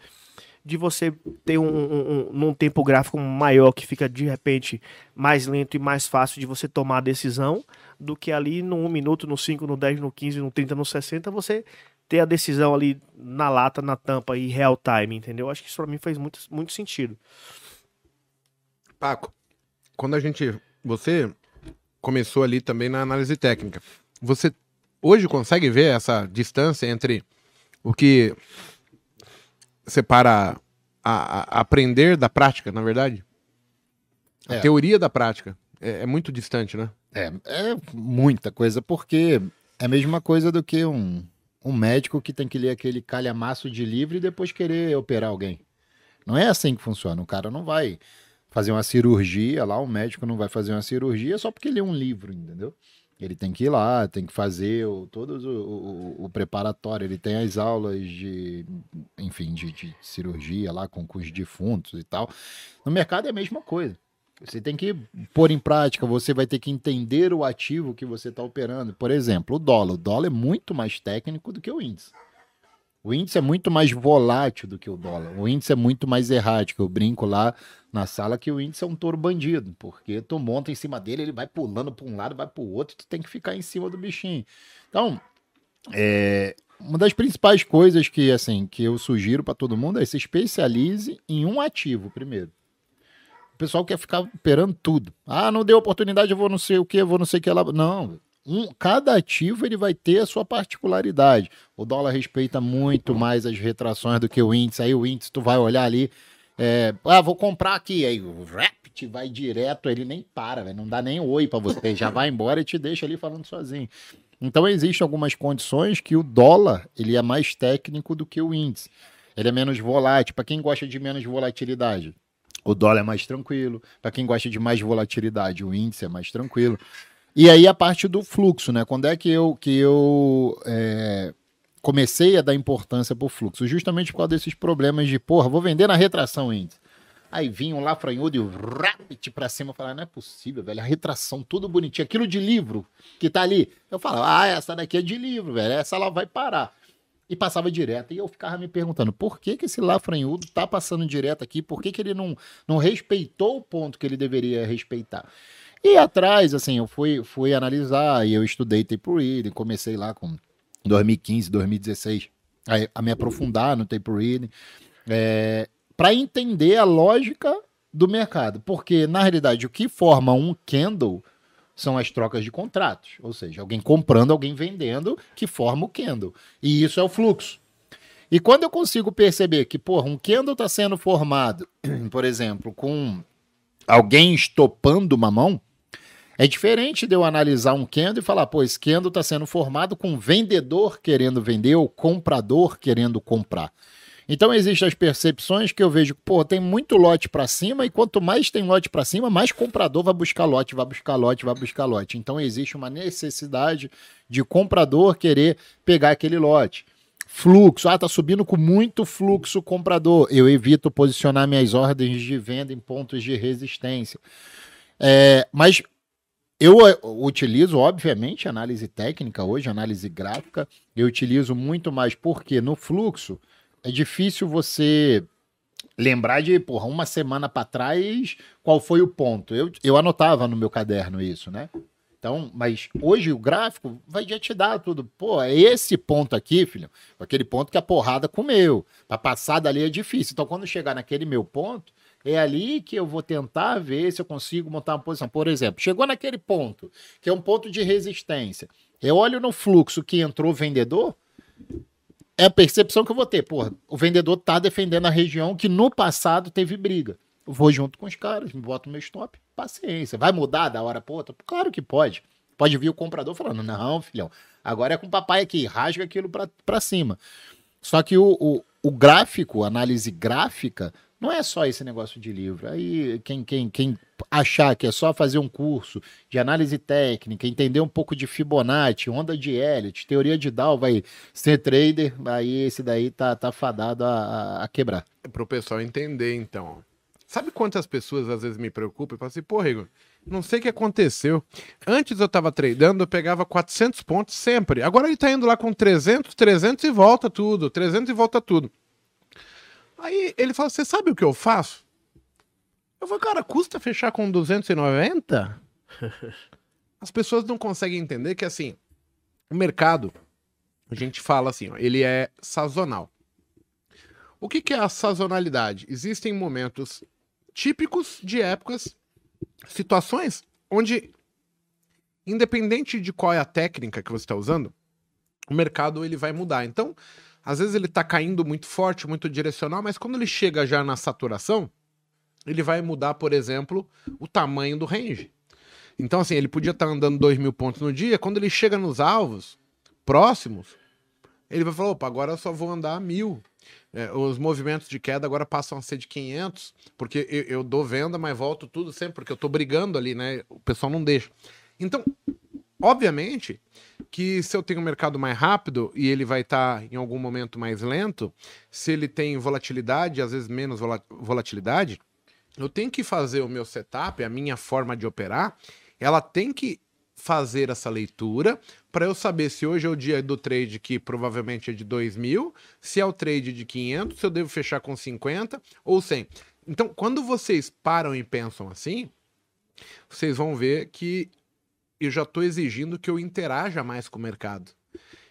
de você ter um, um, um, num tempo gráfico maior que fica de repente mais lento e mais fácil de você tomar a decisão do que ali no 1 minuto, no 5, no 10, no 15, no 30, no 60, você ter a decisão ali na lata, na tampa e real time, entendeu? Acho que isso para mim faz muito, muito sentido. Paco, quando a gente. Você começou ali também na análise técnica. Você hoje consegue ver essa distância entre o que separa a, a aprender da prática, na verdade? A é. teoria da prática. É, é, muito distante, né? É, é muita coisa, porque é a mesma coisa do que um, um médico que tem que ler aquele calhamaço de livro e depois querer operar alguém. Não é assim que funciona. O cara não vai fazer uma cirurgia lá, o médico não vai fazer uma cirurgia só porque lê um livro, entendeu? Ele tem que ir lá, tem que fazer o, todo o, o, o preparatório, ele tem as aulas de, enfim, de, de, cirurgia lá com, com os defuntos e tal. No mercado é a mesma coisa. Você tem que pôr em prática, você vai ter que entender o ativo que você está operando. Por exemplo, o dólar. O dólar é muito mais técnico do que o índice. O índice é muito mais volátil do que o dólar. O índice é muito mais errático. Eu brinco lá na sala que o índice é um touro bandido, porque tu monta em cima dele, ele vai pulando para um lado, vai para o outro, tu tem que ficar em cima do bichinho. Então, é, uma das principais coisas que assim que eu sugiro para todo mundo é se especialize em um ativo primeiro. Pessoal quer ficar operando tudo. Ah, não deu oportunidade, eu vou não sei o que, vou não sei o que lá. Não, um, cada ativo ele vai ter a sua particularidade. O dólar respeita muito mais as retrações do que o índice. Aí o índice tu vai olhar ali, é, ah, vou comprar aqui, aí o Rapt vai direto, ele nem para, véio, não dá nem oi para você, já vai embora e te deixa ali falando sozinho. Então existem algumas condições que o dólar ele é mais técnico do que o índice. Ele é menos volátil. Para quem gosta de menos volatilidade, o dólar é mais tranquilo. Para quem gosta de mais volatilidade, o índice é mais tranquilo. E aí a parte do fluxo, né? Quando é que eu, que eu é, comecei a dar importância pro fluxo? Justamente por causa desses problemas de, porra, vou vender na retração índice. Aí vinha um lá franhudo e rapid pra cima, eu falava, não é possível, velho, a retração, tudo bonitinho, aquilo de livro que tá ali. Eu falava, ah, essa daqui é de livro, velho, essa lá vai parar. E passava direto. E eu ficava me perguntando, por que que esse Lafranhudo tá passando direto aqui? Por que que ele não, não respeitou o ponto que ele deveria respeitar? E atrás, assim, eu fui, fui analisar e eu estudei tape reading, comecei lá com 2015, 2016 a, a me aprofundar no tape reading, é, para entender a lógica do mercado. Porque, na realidade, o que forma um candle são as trocas de contratos. Ou seja, alguém comprando, alguém vendendo, que forma o candle. E isso é o fluxo. E quando eu consigo perceber que, porra, um candle está sendo formado, por exemplo, com alguém estopando uma mão, é diferente de eu analisar um candle e falar, pô, esse está sendo formado com vendedor querendo vender ou comprador querendo comprar. Então existem as percepções que eu vejo, pô, tem muito lote para cima e quanto mais tem lote para cima, mais comprador vai buscar lote, vai buscar lote, vai buscar lote. Então existe uma necessidade de comprador querer pegar aquele lote. Fluxo, ah, tá subindo com muito fluxo comprador. Eu evito posicionar minhas ordens de venda em pontos de resistência. É, mas eu eh, utilizo, obviamente, análise técnica hoje, análise gráfica. Eu utilizo muito mais porque no fluxo é difícil você lembrar de, porra, uma semana para trás, qual foi o ponto. Eu, eu anotava no meu caderno isso, né? Então, mas hoje o gráfico vai já te dar tudo. Pô, é esse ponto aqui, filho, aquele ponto que a porrada comeu. Para passar dali é difícil. Então, quando chegar naquele meu ponto, é ali que eu vou tentar ver se eu consigo montar uma posição. Por exemplo, chegou naquele ponto, que é um ponto de resistência. Eu olho no fluxo que entrou vendedor, é a percepção que eu vou ter. Porra, o vendedor tá defendendo a região que no passado teve briga. Eu vou junto com os caras, boto meu stop. Paciência. Vai mudar da hora pra outra? Claro que pode. Pode vir o comprador falando: não, filhão, agora é com o papai aqui, rasga aquilo pra, pra cima. Só que o, o, o gráfico, análise gráfica, não é só esse negócio de livro. Aí quem, quem, quem achar que é só fazer um curso de análise técnica, entender um pouco de Fibonacci, onda de Elliott, teoria de Dow, vai ser trader, aí esse daí tá, tá fadado a, a quebrar. É pro pessoal entender, então. Sabe quantas pessoas às vezes me preocupam e falam assim, pô, Igor, não sei o que aconteceu. Antes eu tava tradando, eu pegava 400 pontos sempre. Agora ele tá indo lá com 300, 300 e volta tudo, 300 e volta tudo. Aí ele fala, você sabe o que eu faço? Eu falo, cara, custa fechar com 290? As pessoas não conseguem entender que, assim, o mercado, a gente fala assim, ó, ele é sazonal. O que, que é a sazonalidade? Existem momentos típicos de épocas, situações onde, independente de qual é a técnica que você está usando, o mercado ele vai mudar. Então, às vezes ele está caindo muito forte, muito direcional, mas quando ele chega já na saturação, ele vai mudar, por exemplo, o tamanho do range. Então, assim, ele podia estar tá andando 2 mil pontos no dia, quando ele chega nos alvos próximos, ele vai falar: opa, agora eu só vou andar mil. É, os movimentos de queda agora passam a ser de 500, porque eu, eu, dou venda, mas volto tudo sempre, porque eu tô brigando ali, né? O pessoal não deixa. Então, obviamente que se eu tenho um mercado mais rápido e ele vai estar tá, em algum momento mais lento, se ele tem volatilidade, às vezes menos volatilidade, eu tenho que fazer o meu setup, a minha forma de operar, ela tem que fazer essa leitura para eu saber se hoje é o dia do trade que provavelmente é de 2 mil, se é o trade de 500, se eu devo fechar com 50 ou 100. Então, quando vocês param e pensam assim, vocês vão ver que eu já estou exigindo que eu interaja mais com o mercado.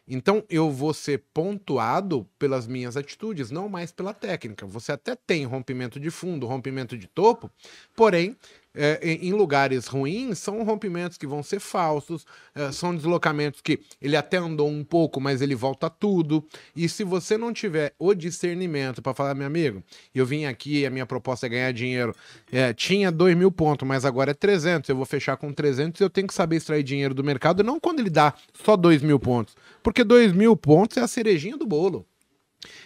Então eu vou ser pontuado pelas minhas atitudes, não mais pela técnica. Você até tem rompimento de fundo, rompimento de topo, porém é, em lugares ruins são rompimentos que vão ser falsos, é, são deslocamentos que ele até andou um pouco, mas ele volta tudo. E se você não tiver o discernimento para falar, meu amigo, eu vim aqui, a minha proposta é ganhar dinheiro, é, tinha 2 mil pontos, mas agora é 300, eu vou fechar com 300, eu tenho que saber extrair dinheiro do mercado, não quando ele dá só 2 mil pontos, porque 2 mil pontos é a cerejinha do bolo.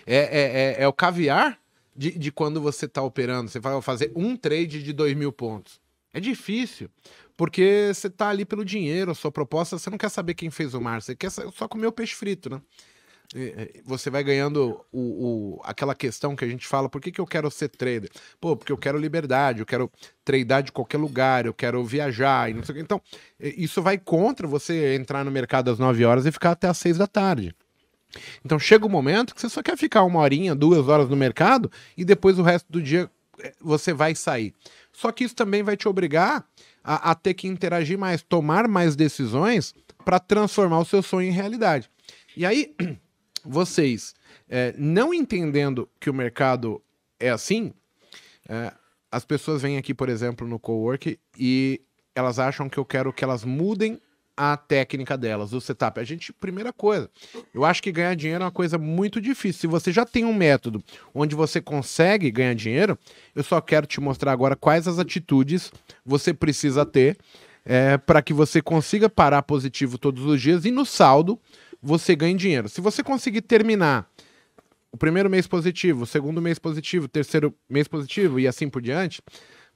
É, é, é, é o caviar de, de quando você está operando. Você vai fazer um trade de 2 mil pontos. É difícil, porque você está ali pelo dinheiro, a sua proposta, você não quer saber quem fez o mar, você quer só comer o peixe frito, né? Você vai ganhando o, o, aquela questão que a gente fala, por que, que eu quero ser trader? Pô, porque eu quero liberdade, eu quero tradar de qualquer lugar, eu quero viajar e não sei o que. Então, isso vai contra você entrar no mercado às 9 horas e ficar até às 6 da tarde. Então chega o um momento que você só quer ficar uma horinha, duas horas no mercado e depois o resto do dia eh, você vai sair. Só que isso também vai te obrigar a, a ter que interagir mais, tomar mais decisões para transformar o seu sonho em realidade. E aí, vocês é, não entendendo que o mercado é assim, é, as pessoas vêm aqui, por exemplo, no cowork e elas acham que eu quero que elas mudem a técnica delas, o setup. A gente, primeira coisa, eu acho que ganhar dinheiro é uma coisa muito difícil. Se você já tem um método onde você consegue ganhar dinheiro, eu só quero te mostrar agora quais as atitudes você precisa ter é, para que você consiga parar positivo todos os dias e no saldo você ganhe dinheiro. Se você conseguir terminar o primeiro mês positivo, o segundo mês positivo, o terceiro mês positivo e assim por diante,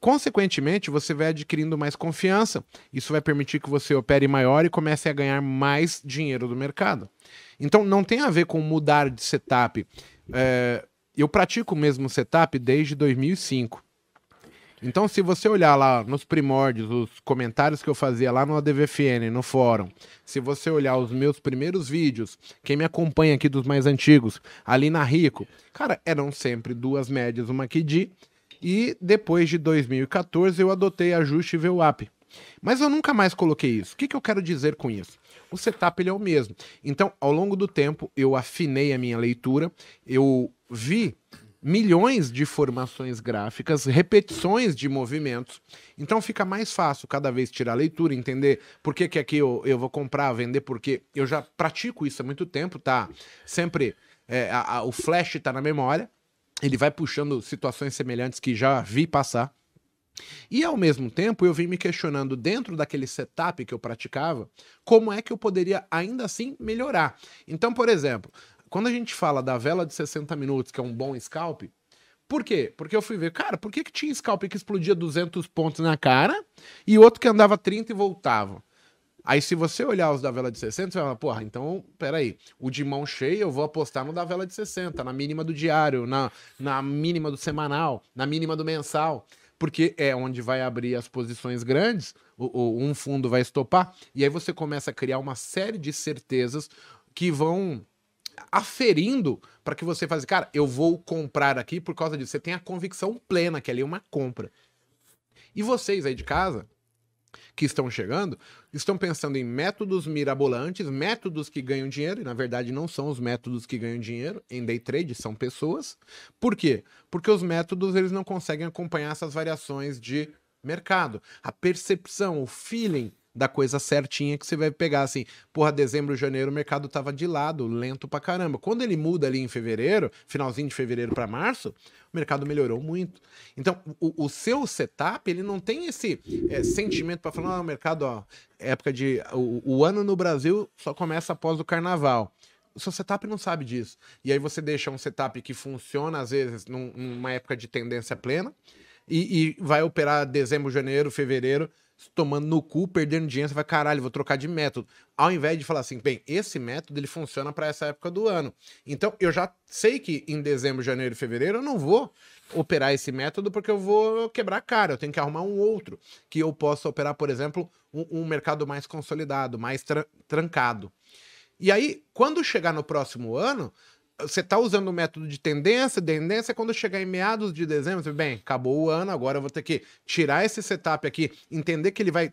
Consequentemente, você vai adquirindo mais confiança. Isso vai permitir que você opere maior e comece a ganhar mais dinheiro do mercado. Então, não tem a ver com mudar de setup. É, eu pratico o mesmo setup desde 2005. Então, se você olhar lá nos primórdios, os comentários que eu fazia lá no ADVFN, no fórum, se você olhar os meus primeiros vídeos, quem me acompanha aqui dos mais antigos, ali na Rico, cara, eram sempre duas médias, uma QD, e depois de 2014 eu adotei ajuste VWAP. Mas eu nunca mais coloquei isso. O que, que eu quero dizer com isso? O setup ele é o mesmo. Então, ao longo do tempo, eu afinei a minha leitura, eu vi milhões de formações gráficas, repetições de movimentos. Então fica mais fácil cada vez tirar a leitura, entender por que, que aqui eu, eu vou comprar, vender, porque eu já pratico isso há muito tempo, tá? Sempre é, a, a, o flash está na memória, ele vai puxando situações semelhantes que já vi passar. E ao mesmo tempo eu vim me questionando dentro daquele setup que eu praticava, como é que eu poderia ainda assim melhorar. Então, por exemplo, quando a gente fala da vela de 60 minutos, que é um bom scalp, por quê? Porque eu fui ver, cara, por que, que tinha scalp que explodia 200 pontos na cara e outro que andava 30 e voltava? Aí, se você olhar os da vela de 60, você vai falar, porra, então, peraí, o de mão cheia eu vou apostar no da vela de 60, na mínima do diário, na, na mínima do semanal, na mínima do mensal, porque é onde vai abrir as posições grandes, o, o, um fundo vai estopar, e aí você começa a criar uma série de certezas que vão aferindo para que você faça, cara, eu vou comprar aqui por causa disso. Você tem a convicção plena que ali é uma compra. E vocês aí de casa, que estão chegando, estão pensando em métodos mirabolantes, métodos que ganham dinheiro, e na verdade não são os métodos que ganham dinheiro em day trade, são pessoas. Por quê? Porque os métodos eles não conseguem acompanhar essas variações de mercado. A percepção, o feeling da coisa certinha que você vai pegar assim, porra, dezembro, janeiro, o mercado tava de lado, lento pra caramba. Quando ele muda ali em fevereiro, finalzinho de fevereiro para março, o mercado melhorou muito. Então, o, o seu setup, ele não tem esse é, sentimento para falar, ah, o mercado, ó, época de. O, o ano no Brasil só começa após o carnaval o seu setup não sabe disso. E aí você deixa um setup que funciona, às vezes, num, numa época de tendência plena, e, e, vai operar dezembro, janeiro, fevereiro, tomando no cu, perdendo dinheiro, você vai, caralho, vou trocar de método. Ao invés de falar assim, bem, esse método ele funciona para essa época do ano. Então, eu já sei que em dezembro, janeiro e fevereiro eu não vou operar esse método porque eu vou quebrar a cara, eu tenho que arrumar um outro que eu possa operar, por exemplo, um, um mercado mais consolidado, mais tra trancado. E aí, quando chegar no próximo ano, você está usando o método de tendência, tendência quando chegar em meados de dezembro, você, bem, acabou o ano, agora eu vou ter que tirar esse setup aqui, entender que ele vai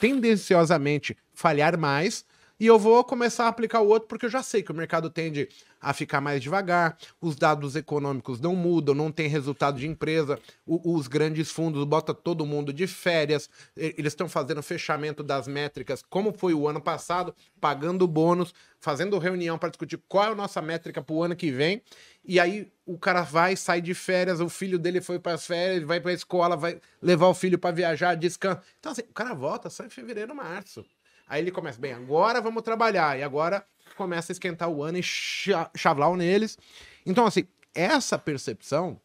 tendenciosamente falhar mais e eu vou começar a aplicar o outro porque eu já sei que o mercado tende a ficar mais devagar, os dados econômicos não mudam, não tem resultado de empresa, o, os grandes fundos botam todo mundo de férias, eles estão fazendo fechamento das métricas, como foi o ano passado, pagando bônus, fazendo reunião para discutir qual é a nossa métrica para o ano que vem, e aí o cara vai, sai de férias, o filho dele foi para as férias, vai para a escola, vai levar o filho para viajar, descansa. Então assim, o cara volta só em fevereiro, março. Aí ele começa, bem, agora vamos trabalhar. E agora começa a esquentar o ano e chavlau neles. Então, assim, essa percepção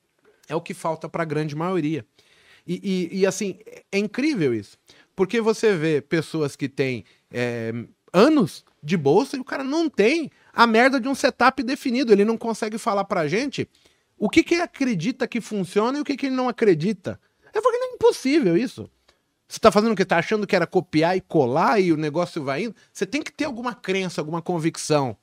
é o que falta para a grande maioria. E, e, e, assim, é incrível isso. Porque você vê pessoas que têm é, anos de bolsa e o cara não tem a merda de um setup definido. Ele não consegue falar pra gente o que, que ele acredita que funciona e o que, que ele não acredita. É porque é impossível isso. Você está fazendo o que? Está achando que era copiar e colar e o negócio vai indo? Você tem que ter alguma crença, alguma convicção.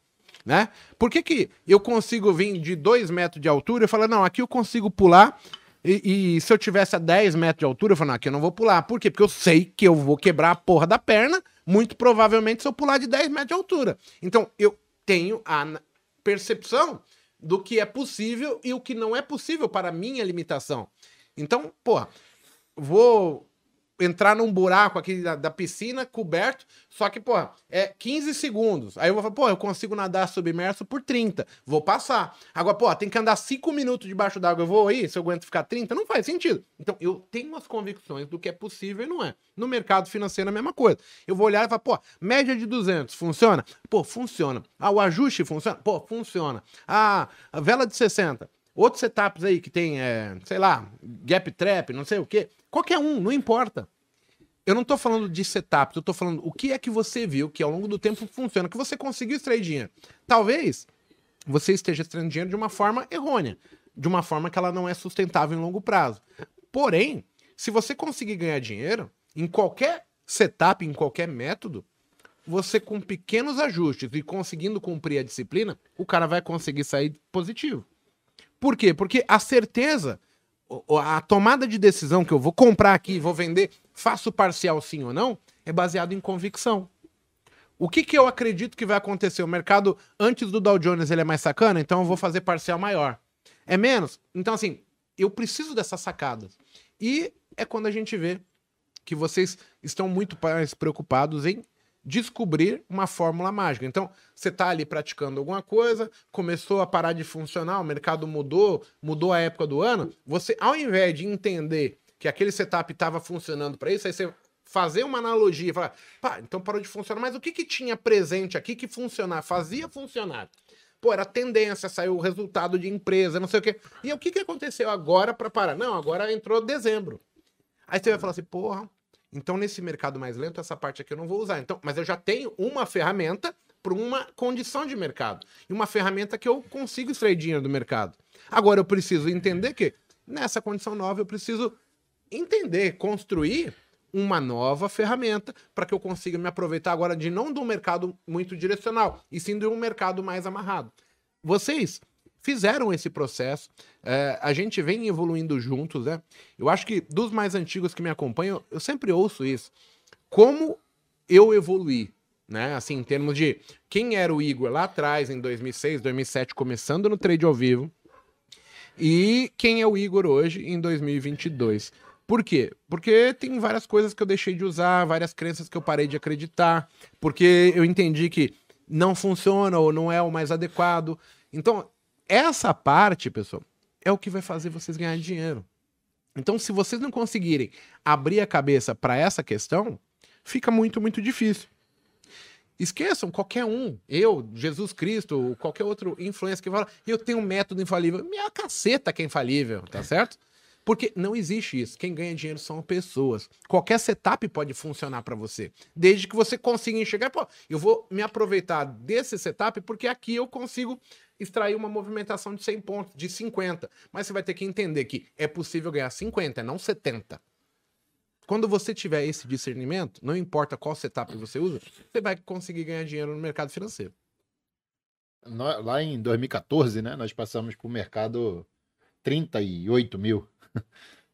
Né? Por que, que eu consigo vir de 2 metros de altura e falar, não, aqui eu consigo pular e, e, se eu tivesse a 10 metros de altura, eu falo, não, aqui eu não vou pular. Por quê? Porque eu sei que eu vou quebrar a porra da perna, muito provavelmente se eu pular de 10 metros de altura. Então, eu tenho a percepção do que é possível e o que não é possível para a minha limitação. Então, porra, vou entrar num buraco aqui da, da, piscina, coberto, só que, pô, é 15 segundos. Aí eu vou falar, pô, eu consigo nadar submerso por 30, vou passar. Agora, pô, tem que andar 5 minutos debaixo d'água, eu vou aí, se eu aguento ficar 30, não faz sentido. Então, eu tenho as convicções do que é possível e não é. No mercado financeiro é a mesma coisa. Eu vou olhar e falar, pô, média de 200, funciona? Pô, funciona. Ah, o ajuste funciona? Pô, funciona. Ah, a vela de 60. Outros setups aí que tem, é, sei lá, gap trap, não sei o quê. Qualquer um, não importa. Eu não tô falando de setup, eu tô falando o que é que você viu que ao longo do tempo funciona, que você conseguiu extrair dinheiro. Talvez você esteja extraindo dinheiro de uma forma errônea, de uma forma que ela não é sustentável em longo prazo. Porém, se você conseguir ganhar dinheiro em qualquer setup, em qualquer método, você com pequenos ajustes e conseguindo cumprir a disciplina, o cara vai conseguir sair positivo. Por quê? Porque a certeza, a tomada de decisão que eu vou comprar aqui, vou vender, faço parcial sim ou não, é baseado em convicção. O que, que eu acredito que vai acontecer? O mercado, antes do Dow Jones, ele é mais sacana, então eu vou fazer parcial maior. É menos? Então, assim, eu preciso dessas sacadas. E é quando a gente vê que vocês estão muito mais preocupados em descobrir uma fórmula mágica. Então, você está ali praticando alguma coisa, começou a parar de funcionar, o mercado mudou, mudou a época do ano. Você, ao invés de entender que aquele setup estava funcionando para isso, aí você fazer uma analogia, falar, pá, então parou de funcionar, mas o que, que tinha presente aqui que funcionar, fazia funcionar? Pô, era tendência, saiu o resultado de empresa, não sei o quê. E o que, que aconteceu agora para parar? Não, agora entrou dezembro. Aí você vai falar assim, porra, então nesse mercado mais lento, essa parte aqui eu não vou usar. Então, mas eu já tenho uma ferramenta para uma condição de mercado. E uma ferramenta que eu consigo extrair dinheiro do mercado. Agora eu preciso entender que nessa condição nova eu preciso entender, construir uma nova ferramenta para que eu consiga me aproveitar agora de não de um mercado muito direcional, e sim de um mercado mais amarrado. Vocês fizeram esse processo, é, a gente vem evoluindo juntos, né? Eu acho que dos mais antigos que me acompanham, eu sempre ouço isso. Como eu evoluí, né? Assim, em termos de quem era o Igor lá atrás, em 2006, 2007, começando no trade ao vivo, e quem é o Igor hoje em 2022. Por quê? Porque tem várias coisas que eu deixei de usar, várias crenças que eu parei de acreditar, porque eu entendi que não funciona ou não é o mais adequado. Então, essa parte, pessoal, é o que vai fazer vocês ganharem dinheiro. Então, se vocês não conseguirem abrir a cabeça para essa questão, fica muito, muito difícil. Esqueçam qualquer um, eu, Jesus Cristo, qualquer outro influencer que fala, eu tenho um método infalível. Minha caceta que é infalível, tá certo? Porque não existe isso. Quem ganha dinheiro são pessoas. Qualquer setup pode funcionar para você, desde que você consiga enxergar, pô, eu vou me aproveitar desse setup porque aqui eu consigo extrair uma movimentação de 100 pontos, de 50. Mas você vai ter que entender que é possível ganhar 50, não 70. Quando você tiver esse discernimento, não importa qual setup você usa, você vai conseguir ganhar dinheiro no mercado financeiro. Lá em 2014, né, nós passamos para o mercado 38 mil.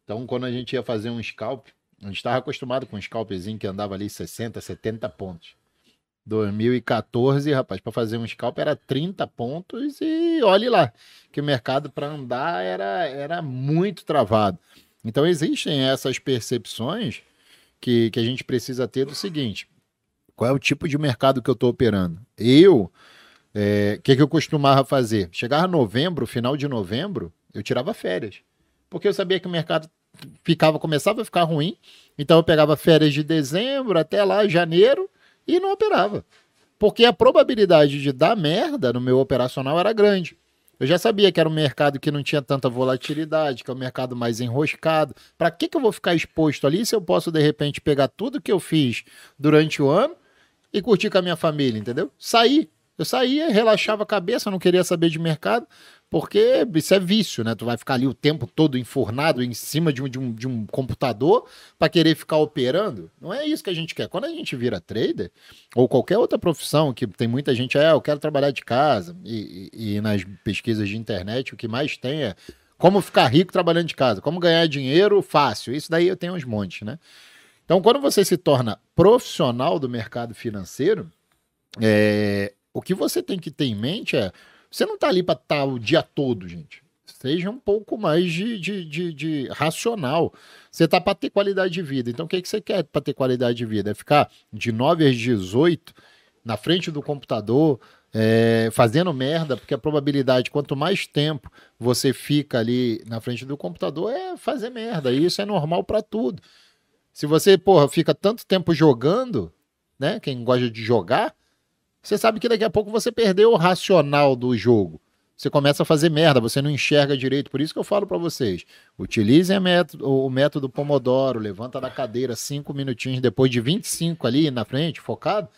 Então, quando a gente ia fazer um scalp, a gente estava acostumado com um scalpzinho que andava ali 60, 70 pontos. 2014, rapaz, para fazer um scalp era 30 pontos e olhe lá, que o mercado para andar era, era muito travado. Então, existem essas percepções que, que a gente precisa ter do seguinte: qual é o tipo de mercado que eu estou operando? Eu o que, que eu costumava fazer? Chegava novembro, final de novembro, eu tirava férias. Porque eu sabia que o mercado ficava, começava a ficar ruim. Então eu pegava férias de dezembro até lá, janeiro, e não operava. Porque a probabilidade de dar merda no meu operacional era grande. Eu já sabia que era um mercado que não tinha tanta volatilidade, que é um mercado mais enroscado. Para que, que eu vou ficar exposto ali se eu posso, de repente, pegar tudo que eu fiz durante o ano e curtir com a minha família, entendeu? Sair. Eu saía, relaxava a cabeça, não queria saber de mercado, porque isso é vício, né? Tu vai ficar ali o tempo todo enfornado em cima de um, de um, de um computador para querer ficar operando. Não é isso que a gente quer. Quando a gente vira trader, ou qualquer outra profissão, que tem muita gente, é, eu quero trabalhar de casa, e, e, e nas pesquisas de internet o que mais tem é como ficar rico trabalhando de casa, como ganhar dinheiro fácil. Isso daí eu tenho uns montes, né? Então, quando você se torna profissional do mercado financeiro, é, o que você tem que ter em mente é: você não está ali para estar o dia todo, gente. Seja um pouco mais de, de, de, de racional. Você está para ter qualidade de vida. Então, o que, que você quer para ter qualidade de vida? É ficar de 9 às 18 na frente do computador, é, fazendo merda, porque a probabilidade, quanto mais tempo você fica ali na frente do computador, é fazer merda. E isso é normal para tudo. Se você, porra, fica tanto tempo jogando, né? Quem gosta de jogar, você sabe que daqui a pouco você perdeu o racional do jogo. Você começa a fazer merda, você não enxerga direito. Por isso que eu falo para vocês: utilizem método, o método Pomodoro, levanta da cadeira cinco minutinhos depois de 25 ali na frente, focado.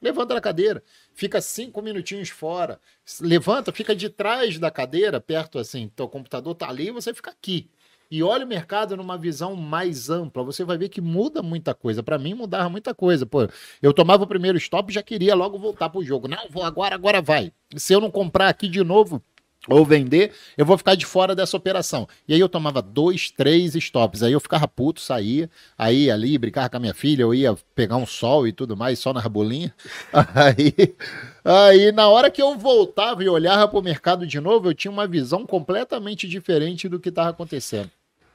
Levanta da cadeira, fica cinco minutinhos fora. Levanta, fica de trás da cadeira, perto assim, teu computador tá ali e você fica aqui. E olha o mercado numa visão mais ampla, você vai ver que muda muita coisa. Para mim, mudava muita coisa. Pô, eu tomava o primeiro stop e já queria logo voltar pro jogo. Não, vou agora, agora vai. Se eu não comprar aqui de novo, ou vender, eu vou ficar de fora dessa operação. E aí eu tomava dois, três stops. Aí eu ficava puto, saía, aí ali, brincava com a minha filha, eu ia pegar um sol e tudo mais, só na rabolinha. Aí, aí na hora que eu voltava e olhava para o mercado de novo, eu tinha uma visão completamente diferente do que estava acontecendo.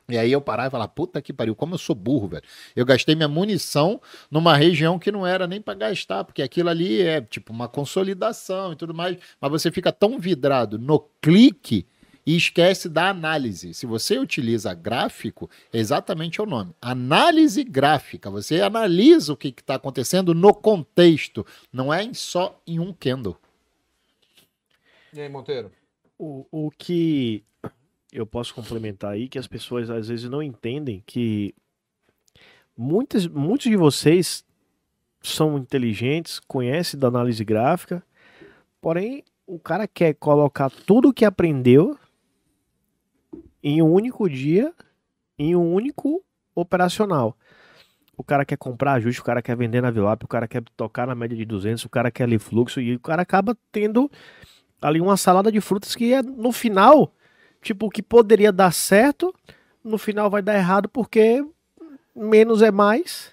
E aí eu parava e falava, puta que pariu, como eu sou burro, velho. Eu gastei minha munição numa região que não era nem para gastar, porque aquilo ali é tipo uma consolidação e tudo mais, mas você fica tão vidrado no clique e esquece da análise. Se você utiliza gráfico, é exatamente o nome. Análise gráfica. Você analisa o que está acontecendo no contexto, não é só em um candle. E aí, Monteiro? O, o que eu posso complementar aí que as pessoas às vezes não entendem que muitos, muitos de vocês são inteligentes, conhecem da análise gráfica, porém o cara quer colocar tudo o que aprendeu em um único dia, em um único operacional. O cara quer comprar ajuste, o cara quer vender na VWAP, o cara quer tocar na média de 200, o cara quer ler fluxo e o cara acaba tendo ali uma salada de frutas que é, no final tipo, o que poderia dar certo, no final vai dar errado porque menos é mais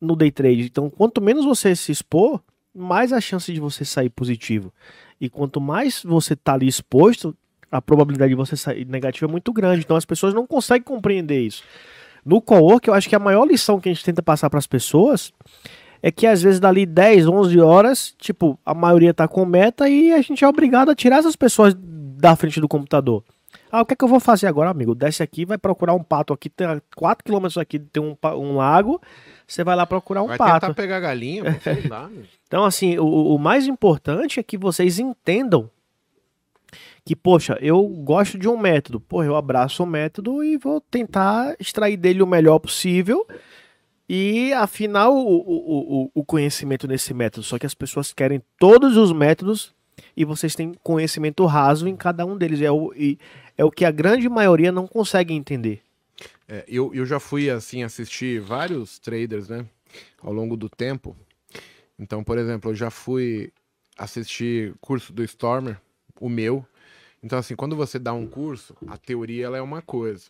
no day trade. Então, quanto menos você se expor, mais a chance de você sair positivo. E quanto mais você tá ali exposto, a probabilidade de você sair negativo é muito grande. Então, as pessoas não conseguem compreender isso. No co-work, eu acho que a maior lição que a gente tenta passar para as pessoas é que às vezes dali 10, 11 horas, tipo, a maioria tá com meta e a gente é obrigado a tirar essas pessoas da frente do computador. Ah, o que é que eu vou fazer agora, amigo? Desce aqui, vai procurar um pato aqui, tem 4 km aqui, tem um, um lago, você vai lá procurar um vai pato. Vai tentar pegar galinha, dá, Então, assim, o, o mais importante é que vocês entendam que, poxa, eu gosto de um método, pô, eu abraço o método e vou tentar extrair dele o melhor possível e afinal o, o, o, o conhecimento nesse método. Só que as pessoas querem todos os métodos e vocês têm conhecimento raso em cada um deles. É o, é o que a grande maioria não consegue entender. É, eu, eu já fui assim assistir vários traders, né, ao longo do tempo. Então, por exemplo, eu já fui assistir curso do Stormer, o meu. Então, assim, quando você dá um curso, a teoria ela é uma coisa.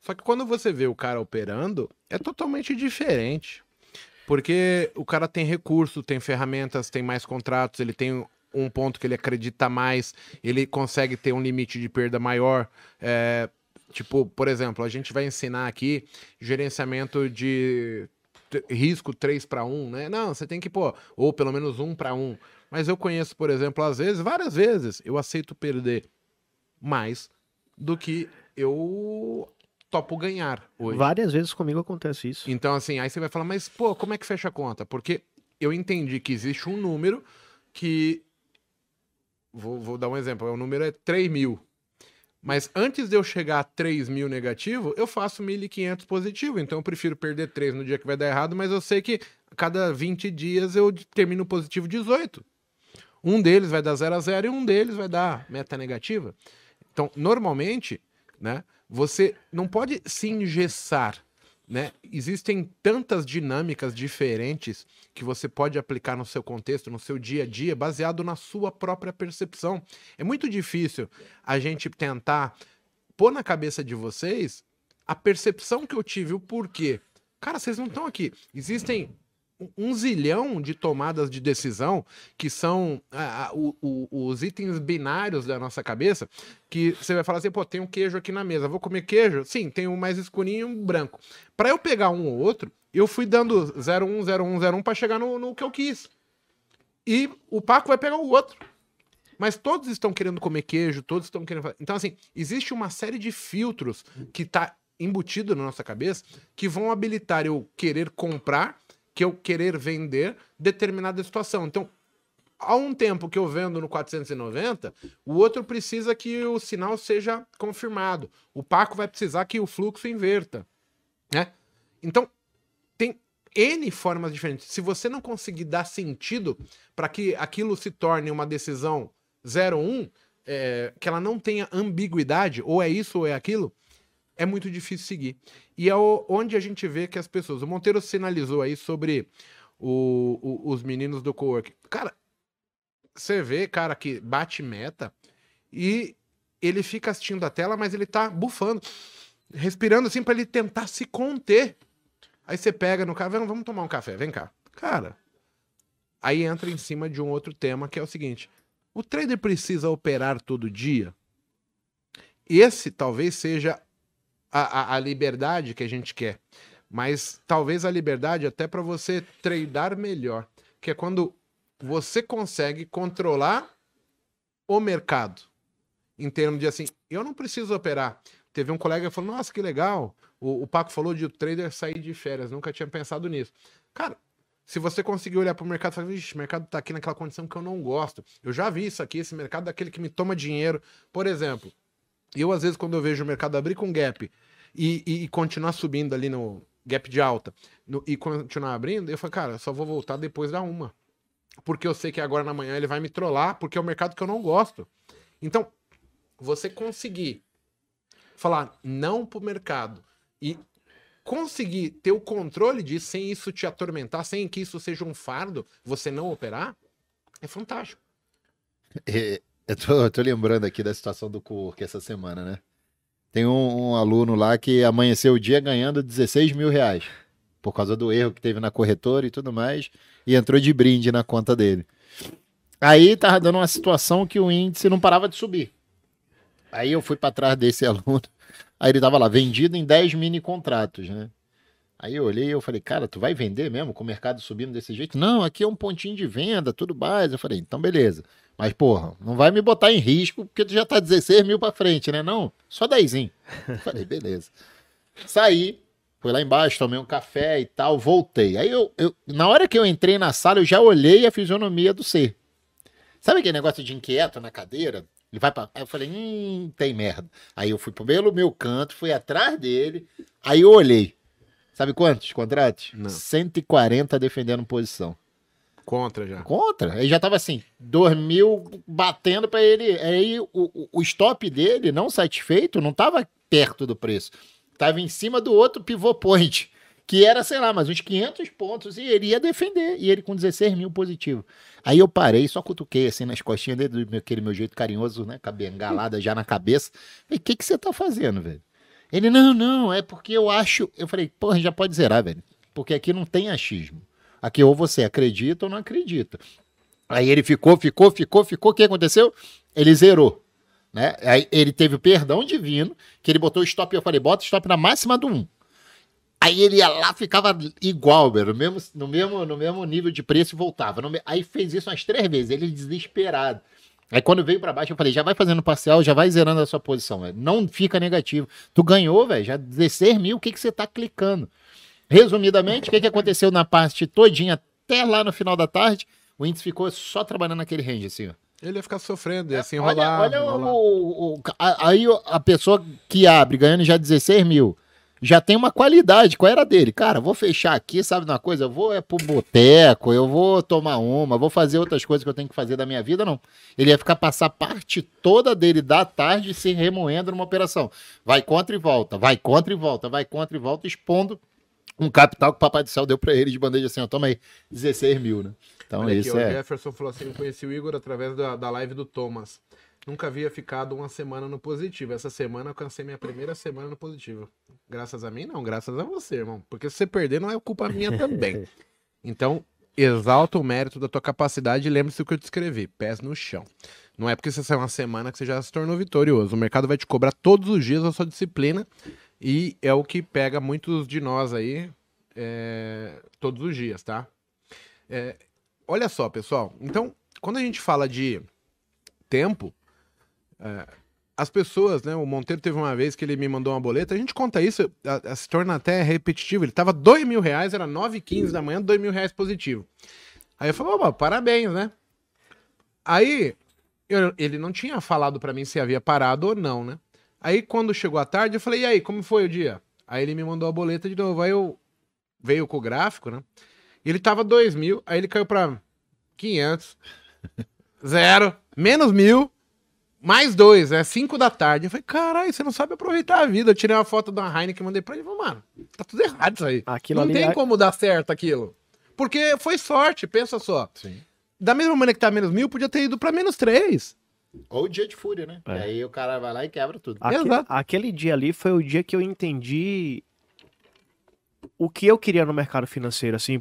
Só que quando você vê o cara operando, é totalmente diferente. Porque o cara tem recurso, tem ferramentas, tem mais contratos, ele tem um ponto que ele acredita mais, ele consegue ter um limite de perda maior. É, tipo, por exemplo, a gente vai ensinar aqui gerenciamento de risco 3 para 1, né? Não, você tem que pô, ou pelo menos 1 para 1. Mas eu conheço, por exemplo, às vezes, várias vezes, eu aceito perder mais do que eu topo ganhar hoje. Várias vezes comigo acontece isso. Então, assim, aí você vai falar, mas, pô, como é que fecha a conta? Porque eu entendi que existe um número que Vou, vou dar um exemplo. O número é 3 mil. Mas antes de eu chegar a 3 mil negativo, eu faço 1.500 positivo. Então eu prefiro perder 3 no dia que vai dar errado, mas eu sei que a cada 20 dias eu termino positivo 18. Um deles vai dar 0 a 0 e um deles vai dar meta negativa. Então, normalmente, né, você não pode se engessar né? Existem tantas dinâmicas diferentes que você pode aplicar no seu contexto, no seu dia a dia, baseado na sua própria percepção. É muito difícil a gente tentar pôr na cabeça de vocês a percepção que eu tive, o porquê. Cara, vocês não estão aqui. Existem um zilhão de tomadas de decisão que são os itens binários da nossa cabeça que você vai falar assim, pô, tem um queijo aqui na mesa, vou comer queijo? Sim, tem um mais escurinho e um branco. Para eu pegar um ou outro, eu fui dando 01, 01, 01 para chegar no, no que eu quis. E o Paco vai pegar o outro. Mas todos estão querendo comer queijo, todos estão querendo. Então, assim, existe uma série de filtros que está embutido na nossa cabeça que vão habilitar eu querer comprar que eu querer vender determinada situação. Então, há um tempo que eu vendo no 490, o outro precisa que o sinal seja confirmado. O Paco vai precisar que o fluxo inverta, né? Então, tem N formas diferentes. Se você não conseguir dar sentido para que aquilo se torne uma decisão 01, é, que ela não tenha ambiguidade, ou é isso ou é aquilo, é muito difícil seguir. E é o, onde a gente vê que as pessoas. O Monteiro sinalizou aí sobre o, o, os meninos do coworking. Cara, você vê, cara, que bate meta e ele fica assistindo a tela, mas ele tá bufando, respirando assim para ele tentar se conter. Aí você pega no cara, vamos tomar um café, vem cá. Cara, aí entra em cima de um outro tema que é o seguinte: o trader precisa operar todo dia? Esse talvez seja a, a, a liberdade que a gente quer. Mas talvez a liberdade até para você treinar melhor, que é quando você consegue controlar o mercado. Em termos de assim, eu não preciso operar. Teve um colega que falou: Nossa, que legal. O, o Paco falou de o trader sair de férias. Nunca tinha pensado nisso. Cara, se você conseguir olhar para o mercado e falar, vixe, o mercado está aqui naquela condição que eu não gosto. Eu já vi isso aqui, esse mercado daquele que me toma dinheiro. Por exemplo, eu às vezes quando eu vejo o mercado abrir com gap e, e, e continuar subindo ali no gap de alta no, e continuar abrindo, eu falo, cara, só vou voltar depois da uma. Porque eu sei que agora na manhã ele vai me trollar, porque é o mercado que eu não gosto. Então, você conseguir falar não pro mercado e conseguir ter o controle disso sem isso te atormentar, sem que isso seja um fardo, você não operar, é fantástico. É, eu, tô, tô lembrando aqui da situação do Cowork essa semana, né? Tem um, um, aluno lá que amanheceu o dia ganhando 16 mil reais por causa do erro que teve na corretora e tudo mais, e entrou de brinde na conta dele. Aí tava dando uma situação que o índice não parava de subir. Aí eu fui para trás desse aluno, aí ele tava lá, vendido em 10 mini contratos, né? Aí eu olhei e eu falei, cara, tu vai vender mesmo com o mercado subindo desse jeito? Não, aqui é um pontinho de venda, tudo mais. Eu falei, então beleza. Mas, porra, não vai me botar em risco porque tu já tá 16 mil pra frente, né? Não, só 10. falei, beleza. Saí, fui lá embaixo, tomei um café e tal, voltei. Aí eu, eu, na hora que eu entrei na sala, eu já olhei a fisionomia do ser. Sabe aquele negócio de inquieto na cadeira? Ele vai pra. Aí eu falei, hum, tem merda. Aí eu fui pelo meu canto, fui atrás dele, aí eu olhei. Sabe quantos contratos? Não. 140 defendendo posição. Contra já. Contra. Aí já tava assim, 2 mil batendo para ele. Aí o, o stop dele, não satisfeito, não tava perto do preço. Tava em cima do outro pivô point, que era, sei lá, mais uns 500 pontos e ele ia defender. E ele com 16 mil positivo. Aí eu parei, só cutuquei assim nas costinhas dele, aquele meu jeito carinhoso, né? Com a já na cabeça. Falei, o que, que você tá fazendo, velho? Ele, não, não, é porque eu acho. Eu falei, porra, já pode zerar, velho. Porque aqui não tem achismo. Aqui ou você acredita ou não acredita. Aí ele ficou, ficou, ficou, ficou. O que aconteceu? Ele zerou. Né? Aí ele teve o perdão divino, que ele botou o stop. Eu falei, bota o stop na máxima do 1. Aí ele ia lá, ficava igual, no mesmo, no mesmo, no mesmo nível de preço e voltava. aí fez isso umas três vezes, ele desesperado. Aí quando veio para baixo, eu falei, já vai fazendo parcial, já vai zerando a sua posição, não fica negativo. Tu ganhou, velho, já 16 mil, o que, que você tá clicando? Resumidamente, o que, que aconteceu na parte todinha até lá no final da tarde? O índice ficou só trabalhando naquele range, assim, ó. Ele ia ficar sofrendo, ia assim enrolar. Olha, olha o, o, a, aí a pessoa que abre ganhando já 16 mil já tem uma qualidade. Qual era dele? Cara, vou fechar aqui, sabe uma coisa? Eu vou é pro boteco, eu vou tomar uma, vou fazer outras coisas que eu tenho que fazer da minha vida, não. Ele ia ficar passar parte toda dele da tarde se remoendo numa operação. Vai contra e volta, vai contra e volta, vai contra e volta, expondo um capital que o Papai do Céu deu para ele de bandeja assim, ó, toma aí, 16 mil, né? Então Olha isso aqui, é... O Jefferson falou assim, eu conheci o Igor através da, da live do Thomas. Nunca havia ficado uma semana no positivo. Essa semana eu cansei minha primeira semana no positivo. Graças a mim, não, graças a você, irmão. Porque se você perder, não é culpa minha também. Então, exalta o mérito da tua capacidade e lembre-se do que eu descrevi: pés no chão. Não é porque você saiu uma semana que você já se tornou vitorioso. O mercado vai te cobrar todos os dias a sua disciplina e é o que pega muitos de nós aí é, todos os dias, tá? É, olha só, pessoal. Então, quando a gente fala de tempo, é, as pessoas, né? O Monteiro teve uma vez que ele me mandou uma boleta, a gente conta isso, a, a, se torna até repetitivo. Ele tava dois mil reais, era 9h15 da manhã, dois mil reais positivo. Aí eu falei, opa, parabéns, né? Aí eu, ele não tinha falado para mim se havia parado ou não, né? Aí quando chegou a tarde, eu falei, e aí, como foi o dia? Aí ele me mandou a boleta de novo. Aí eu veio com o gráfico, né? Ele tava dois mil, aí ele caiu pra 500, zero, menos mil, mais dois, é cinco da tarde. Eu falei, caralho, você não sabe aproveitar a vida. Eu tirei uma foto da Heineken, mandei pra ele. Falei, mano, tá tudo errado isso aí. Aquilo não tem é- como dar certo aquilo. Porque foi sorte, pensa só. Sim. Da mesma maneira que tá menos mil, podia ter ido pra menos três. Ou dia de fúria, né? É. E aí o cara vai lá e quebra tudo. Aque- Exato. aquele dia ali foi o dia que eu entendi o que eu queria no mercado financeiro, assim.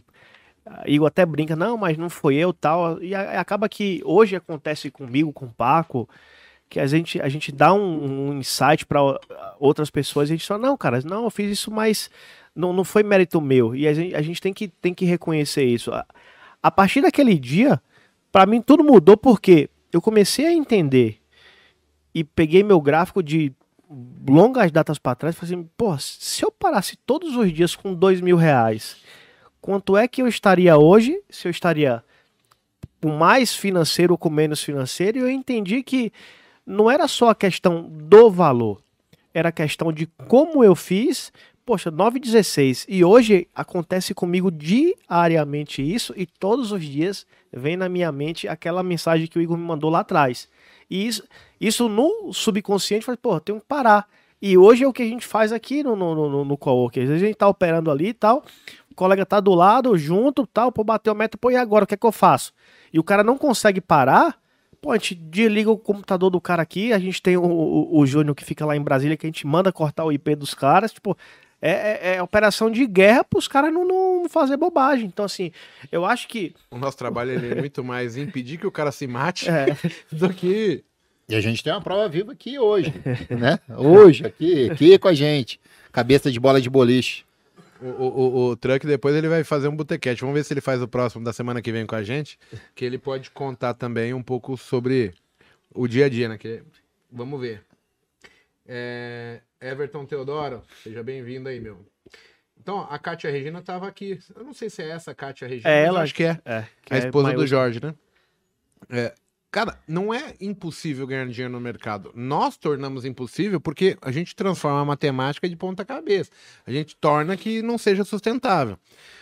Igor até brinca, não, mas não foi eu tal. E a- acaba que hoje acontece comigo, com o Paco, que a gente, a gente dá um, um insight para outras pessoas e a gente fala, não, cara, não, eu fiz isso, mas não, não foi mérito meu. E a gente, a gente tem, que, tem que reconhecer isso. A, a partir daquele dia, para mim tudo mudou porque eu comecei a entender e peguei meu gráfico de longas datas para trás e falei assim, pô, se eu parasse todos os dias com dois mil reais, quanto é que eu estaria hoje? Se eu estaria com mais financeiro ou com menos financeiro? E eu entendi que não era só a questão do valor, era a questão de como eu fiz. Poxa, 9,16. E hoje acontece comigo diariamente isso, e todos os dias vem na minha mente aquela mensagem que o Igor me mandou lá atrás. E isso, isso no subconsciente faz, pô, tenho que parar. E hoje é o que a gente faz aqui no, no, no, no. Às vezes a gente tá operando ali e tal, o colega tá do lado, junto, tal, pô, bateu a meta, pô, e agora, o que é que eu faço? E o cara não consegue parar, pô, a gente desliga o computador do cara aqui, a gente tem o, o, o Júnior que fica lá em Brasília, que a gente manda cortar o IP dos caras, tipo, é, é, é operação de guerra pros caras não, não fazer bobagem. Então, assim, eu acho que... O nosso trabalho ele é muito mais impedir que o cara se mate É, do que. E a gente tem uma prova viva aqui hoje, né? Hoje, aqui, aqui com a gente. Cabeça de bola de boliche. O, o, o, o Truck depois ele vai fazer um botequete. Vamos ver se ele faz o próximo da semana que vem com a gente. Que ele pode contar também um pouco sobre o dia a dia, né? Que... Vamos ver. É, Everton Teodoro, seja bem-vindo aí, meu. Então, a Kátia Regina tava aqui. Eu não sei se é essa a Kátia Regina. É ela. Acho que é. é, que A é esposa do. Jorge, né? É, cara, não é impossível ganhar dinheiro no mercado. Nós tornamos impossível porque a gente transforma a matemática de ponta cabeça. A gente torna que não seja sustentável.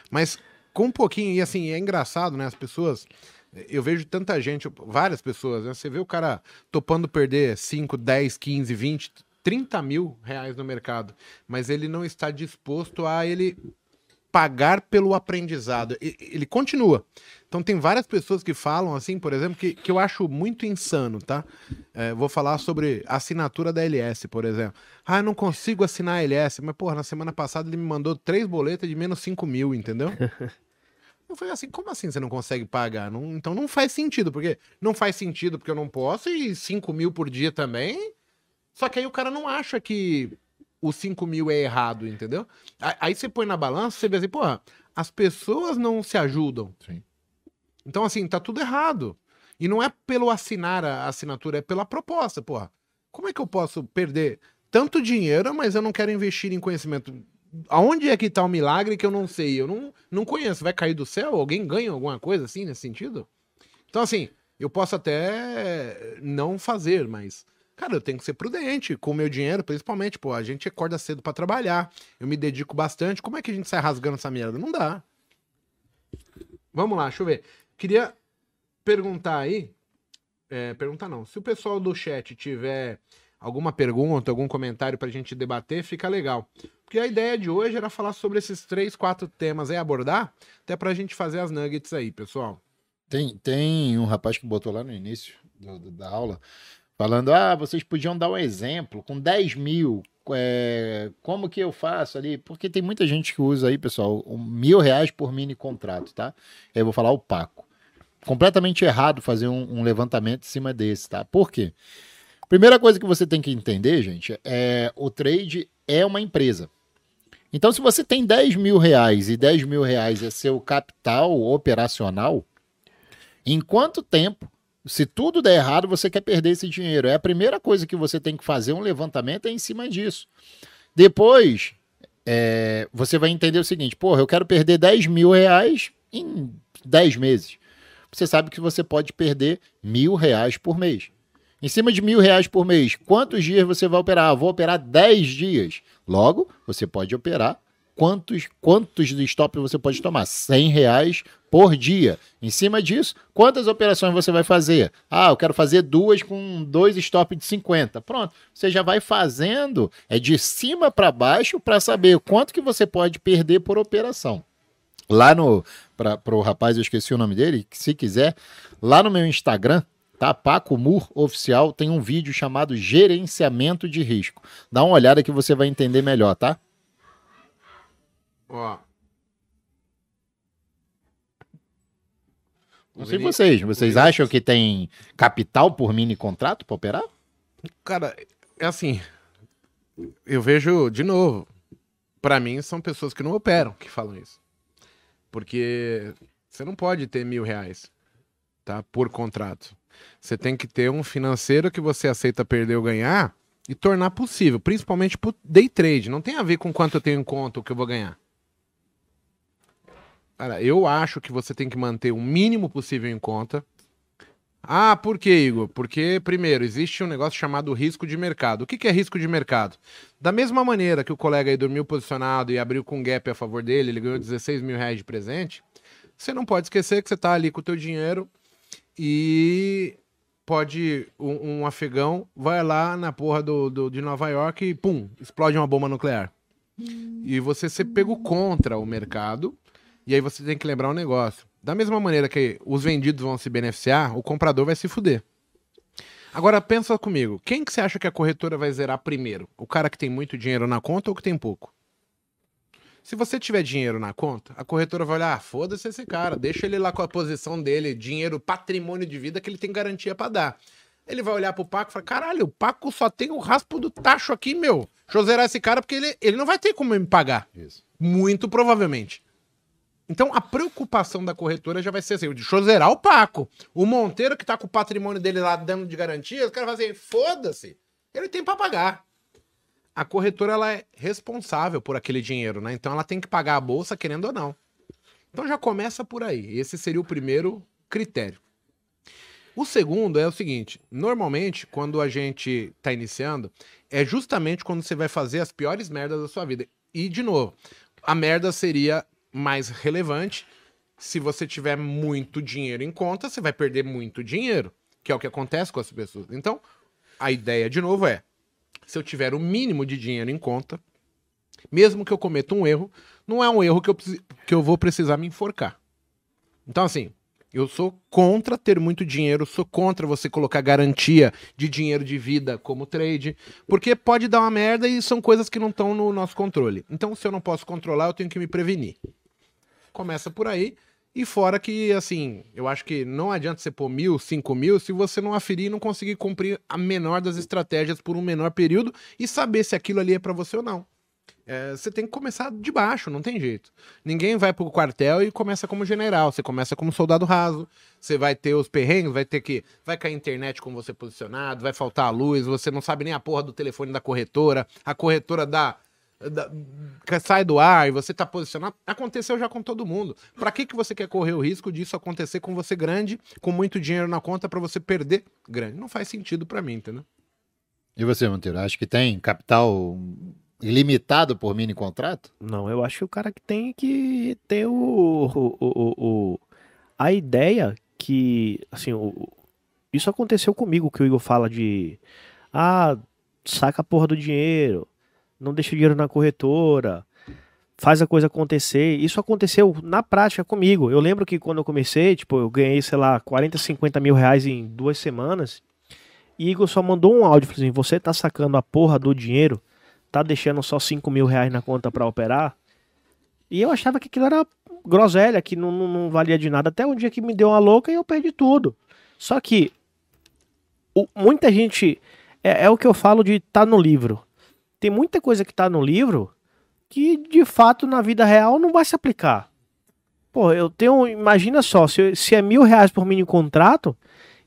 Mas com um pouquinho, e assim, é engraçado, né? As pessoas. Eu vejo tanta gente, várias pessoas, né? Você vê o cara topando perder 5, 10, 15, 20, 30 mil reais no mercado, mas ele não está disposto a ele pagar pelo aprendizado. Ele continua. Então tem várias pessoas que falam assim, por exemplo, que, que eu acho muito insano, tá? É, vou falar sobre assinatura da LS, por exemplo. Ah, eu não consigo assinar a LS, mas porra, na semana passada ele me mandou três boletas de menos 5 mil, entendeu? Eu falei assim, como assim você não consegue pagar? Não- então não faz sentido, porque não faz sentido porque eu não posso e 5 mil por dia também. Só que aí o cara não acha que os 5 mil é errado, entendeu? Aí você põe na balança, você vê assim, porra, as pessoas não se ajudam. Sim. Então, assim, tá tudo errado. E não é pelo assinar a assinatura, é pela proposta, porra. Como é que eu posso perder tanto dinheiro, mas eu não quero investir em conhecimento? Aonde é que tá o milagre que eu não sei? Eu não, não conheço. Vai cair do céu? Alguém ganha alguma coisa assim nesse sentido? Então, assim, eu posso até não fazer, mas, cara, eu tenho que ser prudente com o meu dinheiro, principalmente, pô, a gente acorda cedo pra trabalhar, eu me dedico bastante. Como é que a gente sai rasgando essa merda? Não dá. Vamos lá, deixa eu ver. Queria perguntar aí. é, perguntar não. Se o pessoal do chat tiver alguma pergunta, algum comentário pra gente debater, fica legal. Porque a ideia de hoje era falar sobre esses três, quatro temas aí, abordar, até pra gente fazer as nuggets aí, pessoal. Tem, tem um rapaz que botou lá no início do- do- da aula, falando: ah, vocês podiam dar um exemplo com 10 mil. é, como que eu faço ali? Porque tem muita gente que usa aí, pessoal, um mil reais por mini contrato, tá? Eu vou falar o Paco. Completamente errado fazer um, um levantamento em cima desse, tá? Por quê? Primeira coisa que você tem que entender, gente, é o trade é uma empresa. Então, se você tem 10 mil reais e 10 mil reais é seu capital operacional, em quanto tempo, se tudo der errado, você quer perder esse dinheiro? É a primeira coisa que você tem que fazer um levantamento é em cima disso. Depois, é, você vai entender o seguinte: porra, eu quero perder 10 mil reais em 10 meses. Você sabe que você pode perder mil reais por mês. Em cima de mil reais por mês, quantos dias você vai operar? Ah, vou operar 10 dias. Logo, você pode operar quantos, quantos de stop você pode tomar. 100 reais por dia. Em cima disso, quantas operações você vai fazer? Ah, eu quero fazer duas com dois stop de 50. Pronto. Você já vai fazendo é de cima para baixo para saber quanto que você pode perder por operação. Lá no. Para o rapaz, eu esqueci o nome dele, se quiser, lá no meu Instagram, tá? Paco Mur Oficial tem um vídeo chamado Gerenciamento de Risco. Dá uma olhada que você vai entender melhor, tá? Ó. Não sei vocês, vocês acham que tem capital por mini contrato para operar? Cara, é assim. Eu vejo, de novo, para mim são pessoas que não operam que falam isso. Porque você não pode ter mil reais, tá? Por contrato. Você tem que ter um financeiro que você aceita perder ou ganhar e tornar possível, principalmente pro day trade. Não tem a ver com quanto eu tenho em conta o que eu vou ganhar. Cara, eu acho que você tem que manter o mínimo possível em conta. Ah, por quê, Igor? Porque, primeiro, existe um negócio chamado risco de mercado. O que, que é risco de mercado? Da mesma maneira que o colega aí dormiu posicionado e abriu com gap a favor dele, ele ganhou 16 mil reais de presente, você não pode esquecer que você está ali com o teu dinheiro e pode um, um, afegão vai lá na porra do, do, de Nova York e pum, explode uma bomba nuclear. E você ser pego contra o mercado e aí você tem que lembrar um negócio. Da mesma maneira que os vendidos vão se beneficiar, o comprador vai se fuder. Agora pensa comigo, quem que você acha que a corretora vai zerar primeiro? O cara que tem muito dinheiro na conta ou que tem pouco? Se você tiver dinheiro na conta, a corretora vai olhar, ah, foda-se esse cara, deixa ele lá com a posição dele, dinheiro, patrimônio de vida que ele tem garantia para dar. Ele vai olhar pro Paco e falar, caralho, o Paco só tem o raspo do tacho aqui, meu. Deixa eu zerar esse cara porque ele, ele não vai ter como me pagar. Isso. Muito provavelmente. Então a preocupação da corretora já vai ser assim: deixa eu zerar o Paco. O Monteiro que tá com o patrimônio dele lá dando de garantia, os caras vão dizer: foda-se, ele tem para pagar. A corretora ela é responsável por aquele dinheiro, né? Então ela tem que pagar a bolsa, querendo ou não. Então já começa por aí. Esse seria o primeiro critério. O segundo é o seguinte: normalmente, quando a gente está iniciando, é justamente quando você vai fazer as piores merdas da sua vida. E, de novo, a merda seria mais relevante. Se você tiver muito dinheiro em conta, você vai perder muito dinheiro, que é o que acontece com as pessoas. Então, a ideia, de novo, é: se eu tiver o mínimo de dinheiro em conta, mesmo que eu cometa um erro, não é um erro que eu, que eu vou precisar me enforcar. Então, assim, eu sou contra ter muito dinheiro, sou contra você colocar garantia de dinheiro de vida como trade, porque pode dar uma merda e são coisas que não estão no nosso controle. Então, se eu não posso controlar, eu tenho que me prevenir. Começa por aí. E fora que, assim, eu acho que não adianta você pôr mil, cinco mil, se você não aferir e não conseguir cumprir a menor das estratégias por um menor período e saber se aquilo ali é para você ou não. É, você tem que começar de baixo, não tem jeito. Ninguém vai pro quartel e começa como general, você começa como soldado raso, você vai ter os perrengues, vai ter que. Vai cair a internet com você posicionado, vai faltar a luz, você não sabe nem a porra do telefone da corretora, a corretora dá da, sai do ar e você tá posicionado, aconteceu já com todo mundo. Para que que você quer correr o risco disso acontecer com você grande, com muito dinheiro na conta para você perder grande? Não faz sentido para mim, entendeu? E você, Monteiro, acho que tem capital ilimitado por mini contrato? Não, eu acho que o cara que tem que ter o, o, o, o a ideia que, assim, o, isso aconteceu comigo, que o Igor fala de, ah, saca a porra do dinheiro, não deixa o dinheiro na corretora, faz a coisa acontecer. Isso aconteceu na prática comigo. Eu lembro que quando eu comecei, tipo, eu ganhei, sei lá, 40, 50 mil reais em duas semanas. E Igor só mandou um áudio, falou assim, você tá sacando a porra do dinheiro, tá deixando só 5 mil reais na conta para operar? E eu achava que aquilo era groselha, que não, não, não, valia de nada. Até um dia que me deu uma louca e eu perdi tudo. Só que o, muita gente. É, é, o que eu falo de tá no livro tem muita coisa que tá no livro que de fato na vida real não vai se aplicar. Pô, eu tenho. Imagina só, se, se é mil reais por mini contrato,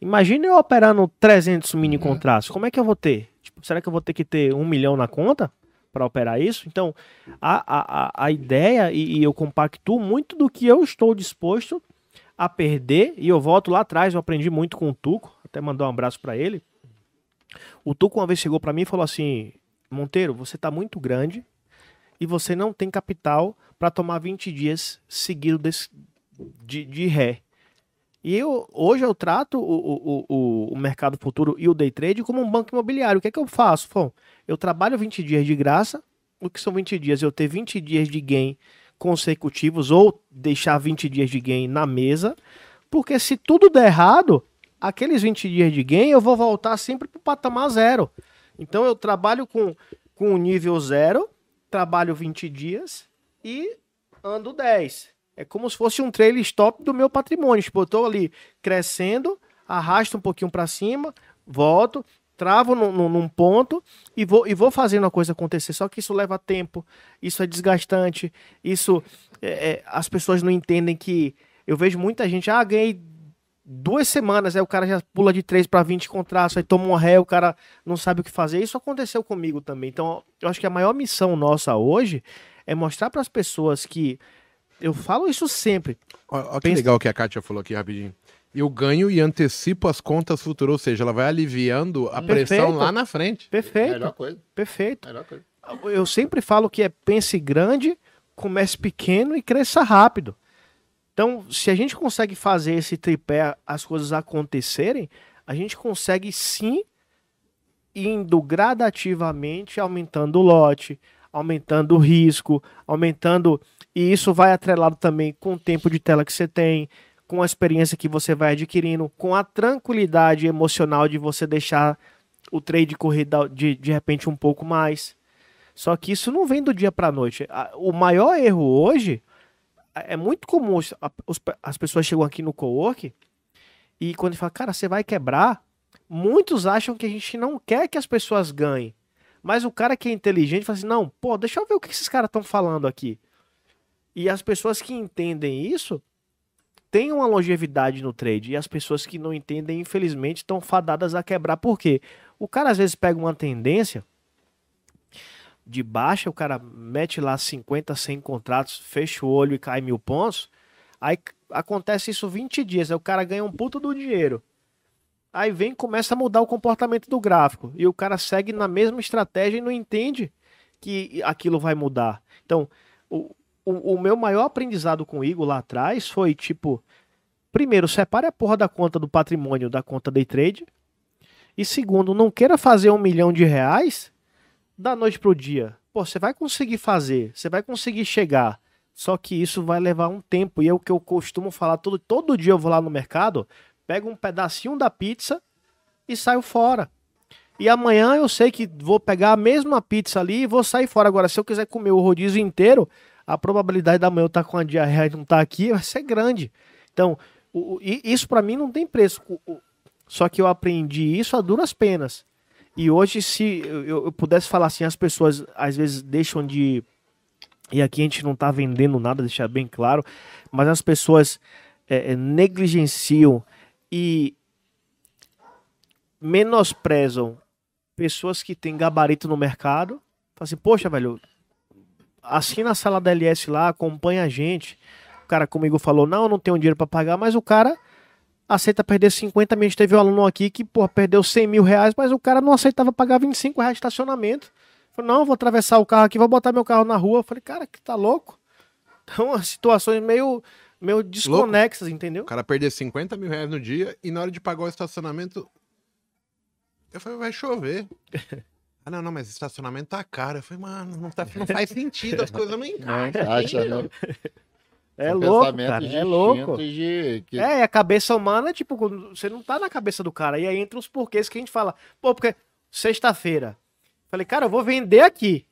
imagina eu operando 300 mini uhum. contratos. Como é que eu vou ter? Tipo, será que eu vou ter que ter um milhão na conta para operar isso? Então, a, a, a ideia, e, e eu compactuo muito do que eu estou disposto a perder, e eu volto lá atrás, eu aprendi muito com o Tuco, até mandar um abraço para ele. O Tuco uma vez chegou para mim e falou assim: Monteiro, você está muito grande e você não tem capital para tomar 20 dias seguidos desse- de, de ré. E eu, hoje eu trato o, o, o, o mercado futuro e o day trade como um banco imobiliário. O que é que eu faço? Eu trabalho 20 dias de graça. O que são 20 dias? Eu ter 20 dias de gain consecutivos ou deixar 20 dias de gain na mesa. Porque se tudo der errado, aqueles 20 dias de gain eu vou voltar sempre para o patamar zero. Então eu trabalho com, com nível zero, trabalho 20 dias e ando 10. É como se fosse um trailer stop do meu patrimônio. Tipo, eu tô ali crescendo, arrasto um pouquinho para cima, volto, travo num, num- num ponto e vou, e vou fazendo a coisa acontecer. Só que isso leva tempo, isso é desgastante, isso. é, é, as pessoas não entendem que. Eu vejo muita gente, ah, ganhei duas semanas, aí o cara já pula de 3 para 20 contratos, aí toma um ré, o cara não sabe o que fazer. Isso aconteceu comigo também. Então, eu acho que a maior missão nossa hoje é mostrar para as pessoas que. Eu falo isso sempre. Ó que Pensa- legal que a Kátia falou aqui rapidinho. Eu ganho e antecipo as contas futuras, ou seja, ela vai aliviando a pressão Perfeito. lá na frente. Perfeito, Melhor coisa. perfeito. Melhor coisa. Eu sempre falo que é pense grande, comece pequeno e cresça rápido. Então, se a gente consegue fazer esse tripé, as coisas acontecerem, a gente consegue sim indo gradativamente aumentando o lote, aumentando o risco, aumentando e isso vai atrelado também com o tempo de tela que você tem, com a experiência que você vai adquirindo, com a tranquilidade emocional de você deixar o trade correr de, de repente um pouco mais. Só que isso não vem do dia para noite. O maior erro hoje é muito comum as pessoas chegam aqui no cowork e quando fala, cara, você vai quebrar, muitos acham que a gente não quer que as pessoas ganhem. Mas o cara que é inteligente fala assim: não, pô, deixa eu ver o que esses caras estão falando aqui. E as pessoas que entendem isso têm uma longevidade no trade. E as pessoas que não entendem, infelizmente, estão fadadas a quebrar. Por quê? O cara às vezes pega uma tendência de baixa, o cara mete lá 50, 100 contratos, fecha o olho e cai mil pontos. Aí acontece isso 20 dias, aí o cara ganha um puto do dinheiro. Aí vem começa a mudar o comportamento do gráfico. E o cara segue na mesma estratégia e não entende que aquilo vai mudar. Então, o, o, o meu maior aprendizado com o Igor lá atrás foi tipo: primeiro, separe a porra da conta do patrimônio da conta day trade. E segundo, não queira fazer um milhão de reais da noite pro dia. Pô, você vai conseguir fazer, você vai conseguir chegar. Só que isso vai levar um tempo. E é o que eu costumo falar todo, todo dia eu vou lá no mercado, pego um pedacinho da pizza e saio fora. E amanhã eu sei que vou pegar a mesma pizza ali e vou sair fora. Agora, se eu quiser comer o rodízio inteiro, a probabilidade da manhã eu estar com a diarreia e não estar aqui vai ser grande. Então, o- o- isso para mim não tem preço. O- Só que eu aprendi isso a duras penas. E hoje, se eu, eu- pudesse falar assim, as pessoas às vezes deixam de. E aqui a gente não tá vendendo nada, deixar bem claro, mas as pessoas é, é, negligenciam e menosprezam pessoas que têm gabarito no mercado. Fala assim, poxa, velho, assina a sala da LS lá, acompanha a gente. O cara comigo falou, não, eu não tenho dinheiro para pagar, mas o cara aceita perder 50 mil. A gente teve um aluno aqui que, pô, perdeu 100 mil reais, mas o cara não aceitava pagar 25 reais de estacionamento. Falei, não, vou atravessar o carro aqui, vou botar meu carro na rua. Eu falei, cara, que tá louco? Então, as situações meio, meio desconexas, entendeu? O cara perder 50 mil reais no dia e na hora de pagar o estacionamento. Eu falei, vai chover. Ah, não, não, mas estacionamento tá caro. Eu falei, mano, não, tá, não faz sentido, as coisas não encaixam. Acha, né? É São louco, cara, é louco. De, que- É, a cabeça humana, tipo, você não tá na cabeça do cara. E aí entra os porquês que a gente fala, pô, porque sexta-feira. Falei, cara, eu vou vender aqui.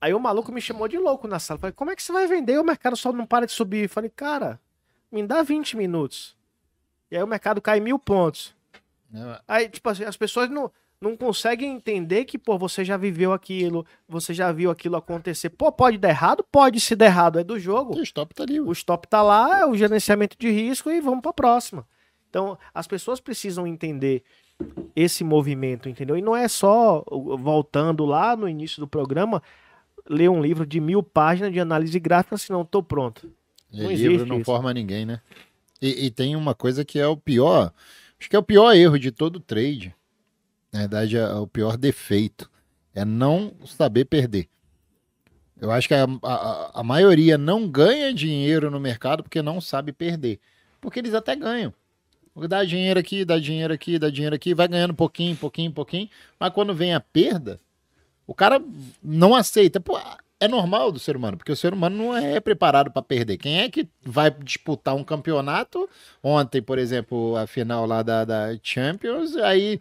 Aí o maluco me chamou de louco na sala. Falei, como é que você vai vender? O mercado só não para de subir. Falei, cara, me dá 20 minutos. E aí o mercado cai mil pontos. né? Aí, tipo assim, as pessoas não, não conseguem entender que, pô, você já viveu aquilo, você já viu aquilo acontecer. Pô, pode dar errado? Pode se der errado, é do jogo. O stop tá ali. O stop tá lá, é o gerenciamento de risco e vamos para a próxima. Então, as pessoas precisam entender esse movimento, entendeu? E não é só, voltando lá no início do programa, ler um livro de mil páginas de análise gráfica, senão tô pronto. E Não livro não isso. forma ninguém, né? E, e tem uma coisa que é o pior, acho que é o pior erro de todo trade. Na verdade, é o pior defeito. É não saber perder. Eu acho que a, a, a maioria não ganha dinheiro no mercado porque não sabe perder. Porque eles até ganham. Dá dinheiro aqui, dá dinheiro aqui, dá dinheiro aqui, vai ganhando pouquinho, pouquinho, pouquinho. Mas quando vem a perda, o cara não aceita. Pô, é normal do ser humano, porque o ser humano não é preparado para perder. Quem é que vai disputar um campeonato? Ontem, por exemplo, a final lá da, da Champions, aí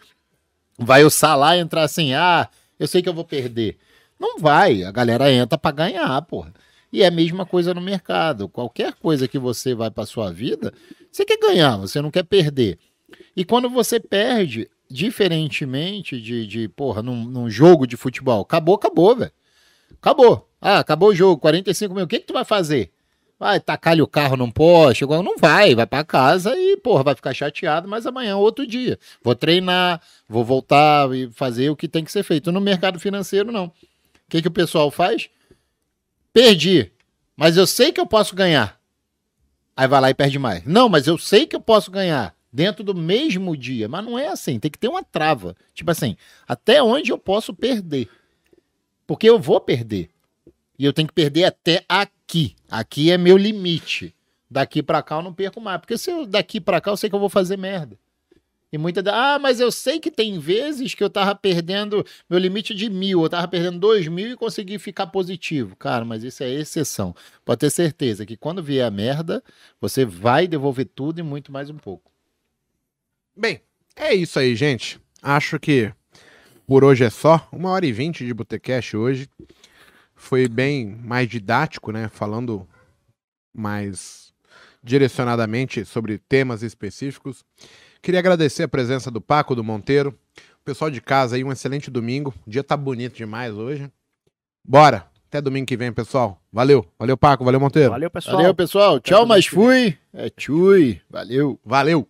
vai o Salah entrar assim: ah, eu sei que eu vou perder. Não vai, a galera entra para ganhar, porra. E é a mesma coisa no mercado. Qualquer coisa que você vai para sua vida, você quer ganhar, você não quer perder. E quando você perde, diferentemente de, de porra, num, num jogo de futebol, acabou, acabou, velho. Acabou. Ah, acabou o jogo, 45 mil. O que, que tu vai fazer? Vai tacar o carro num poste? Não vai, vai para casa e, porra, vai ficar chateado, mas amanhã é outro dia. Vou treinar, vou voltar e fazer o que tem que ser feito. No mercado financeiro, não. O que, que o pessoal faz? Perdi, mas eu sei que eu posso ganhar. Aí vai lá e perde mais. Não, mas eu sei que eu posso ganhar dentro do mesmo dia. Mas não é assim, tem que ter uma trava. Tipo assim, até onde eu posso perder? Porque eu vou perder. E eu tenho que perder até aqui. Aqui é meu limite. Daqui para cá eu não perco mais. Porque se eu daqui para cá eu sei que eu vou fazer merda. E muita ah, mas eu sei que tem vezes que eu tava perdendo meu limite de mil, eu tava perdendo dois mil e consegui ficar positivo. Cara, mas isso é exceção. Pode ter certeza que quando vier a merda, você vai devolver tudo e muito mais um pouco. Bem, é isso aí, gente. Acho que por hoje é só. Uma hora e vinte de Botecash hoje. Foi bem mais didático, né? Falando mais direcionadamente sobre temas específicos. Queria agradecer a presença do Paco, do Monteiro. O pessoal de casa aí, um excelente domingo. O dia tá bonito demais hoje. Bora! Até domingo que vem, pessoal. Valeu. Valeu, Paco. Valeu, Monteiro. Valeu, pessoal. Valeu, pessoal. Tchau, mas fui. É tchui. Valeu. Valeu.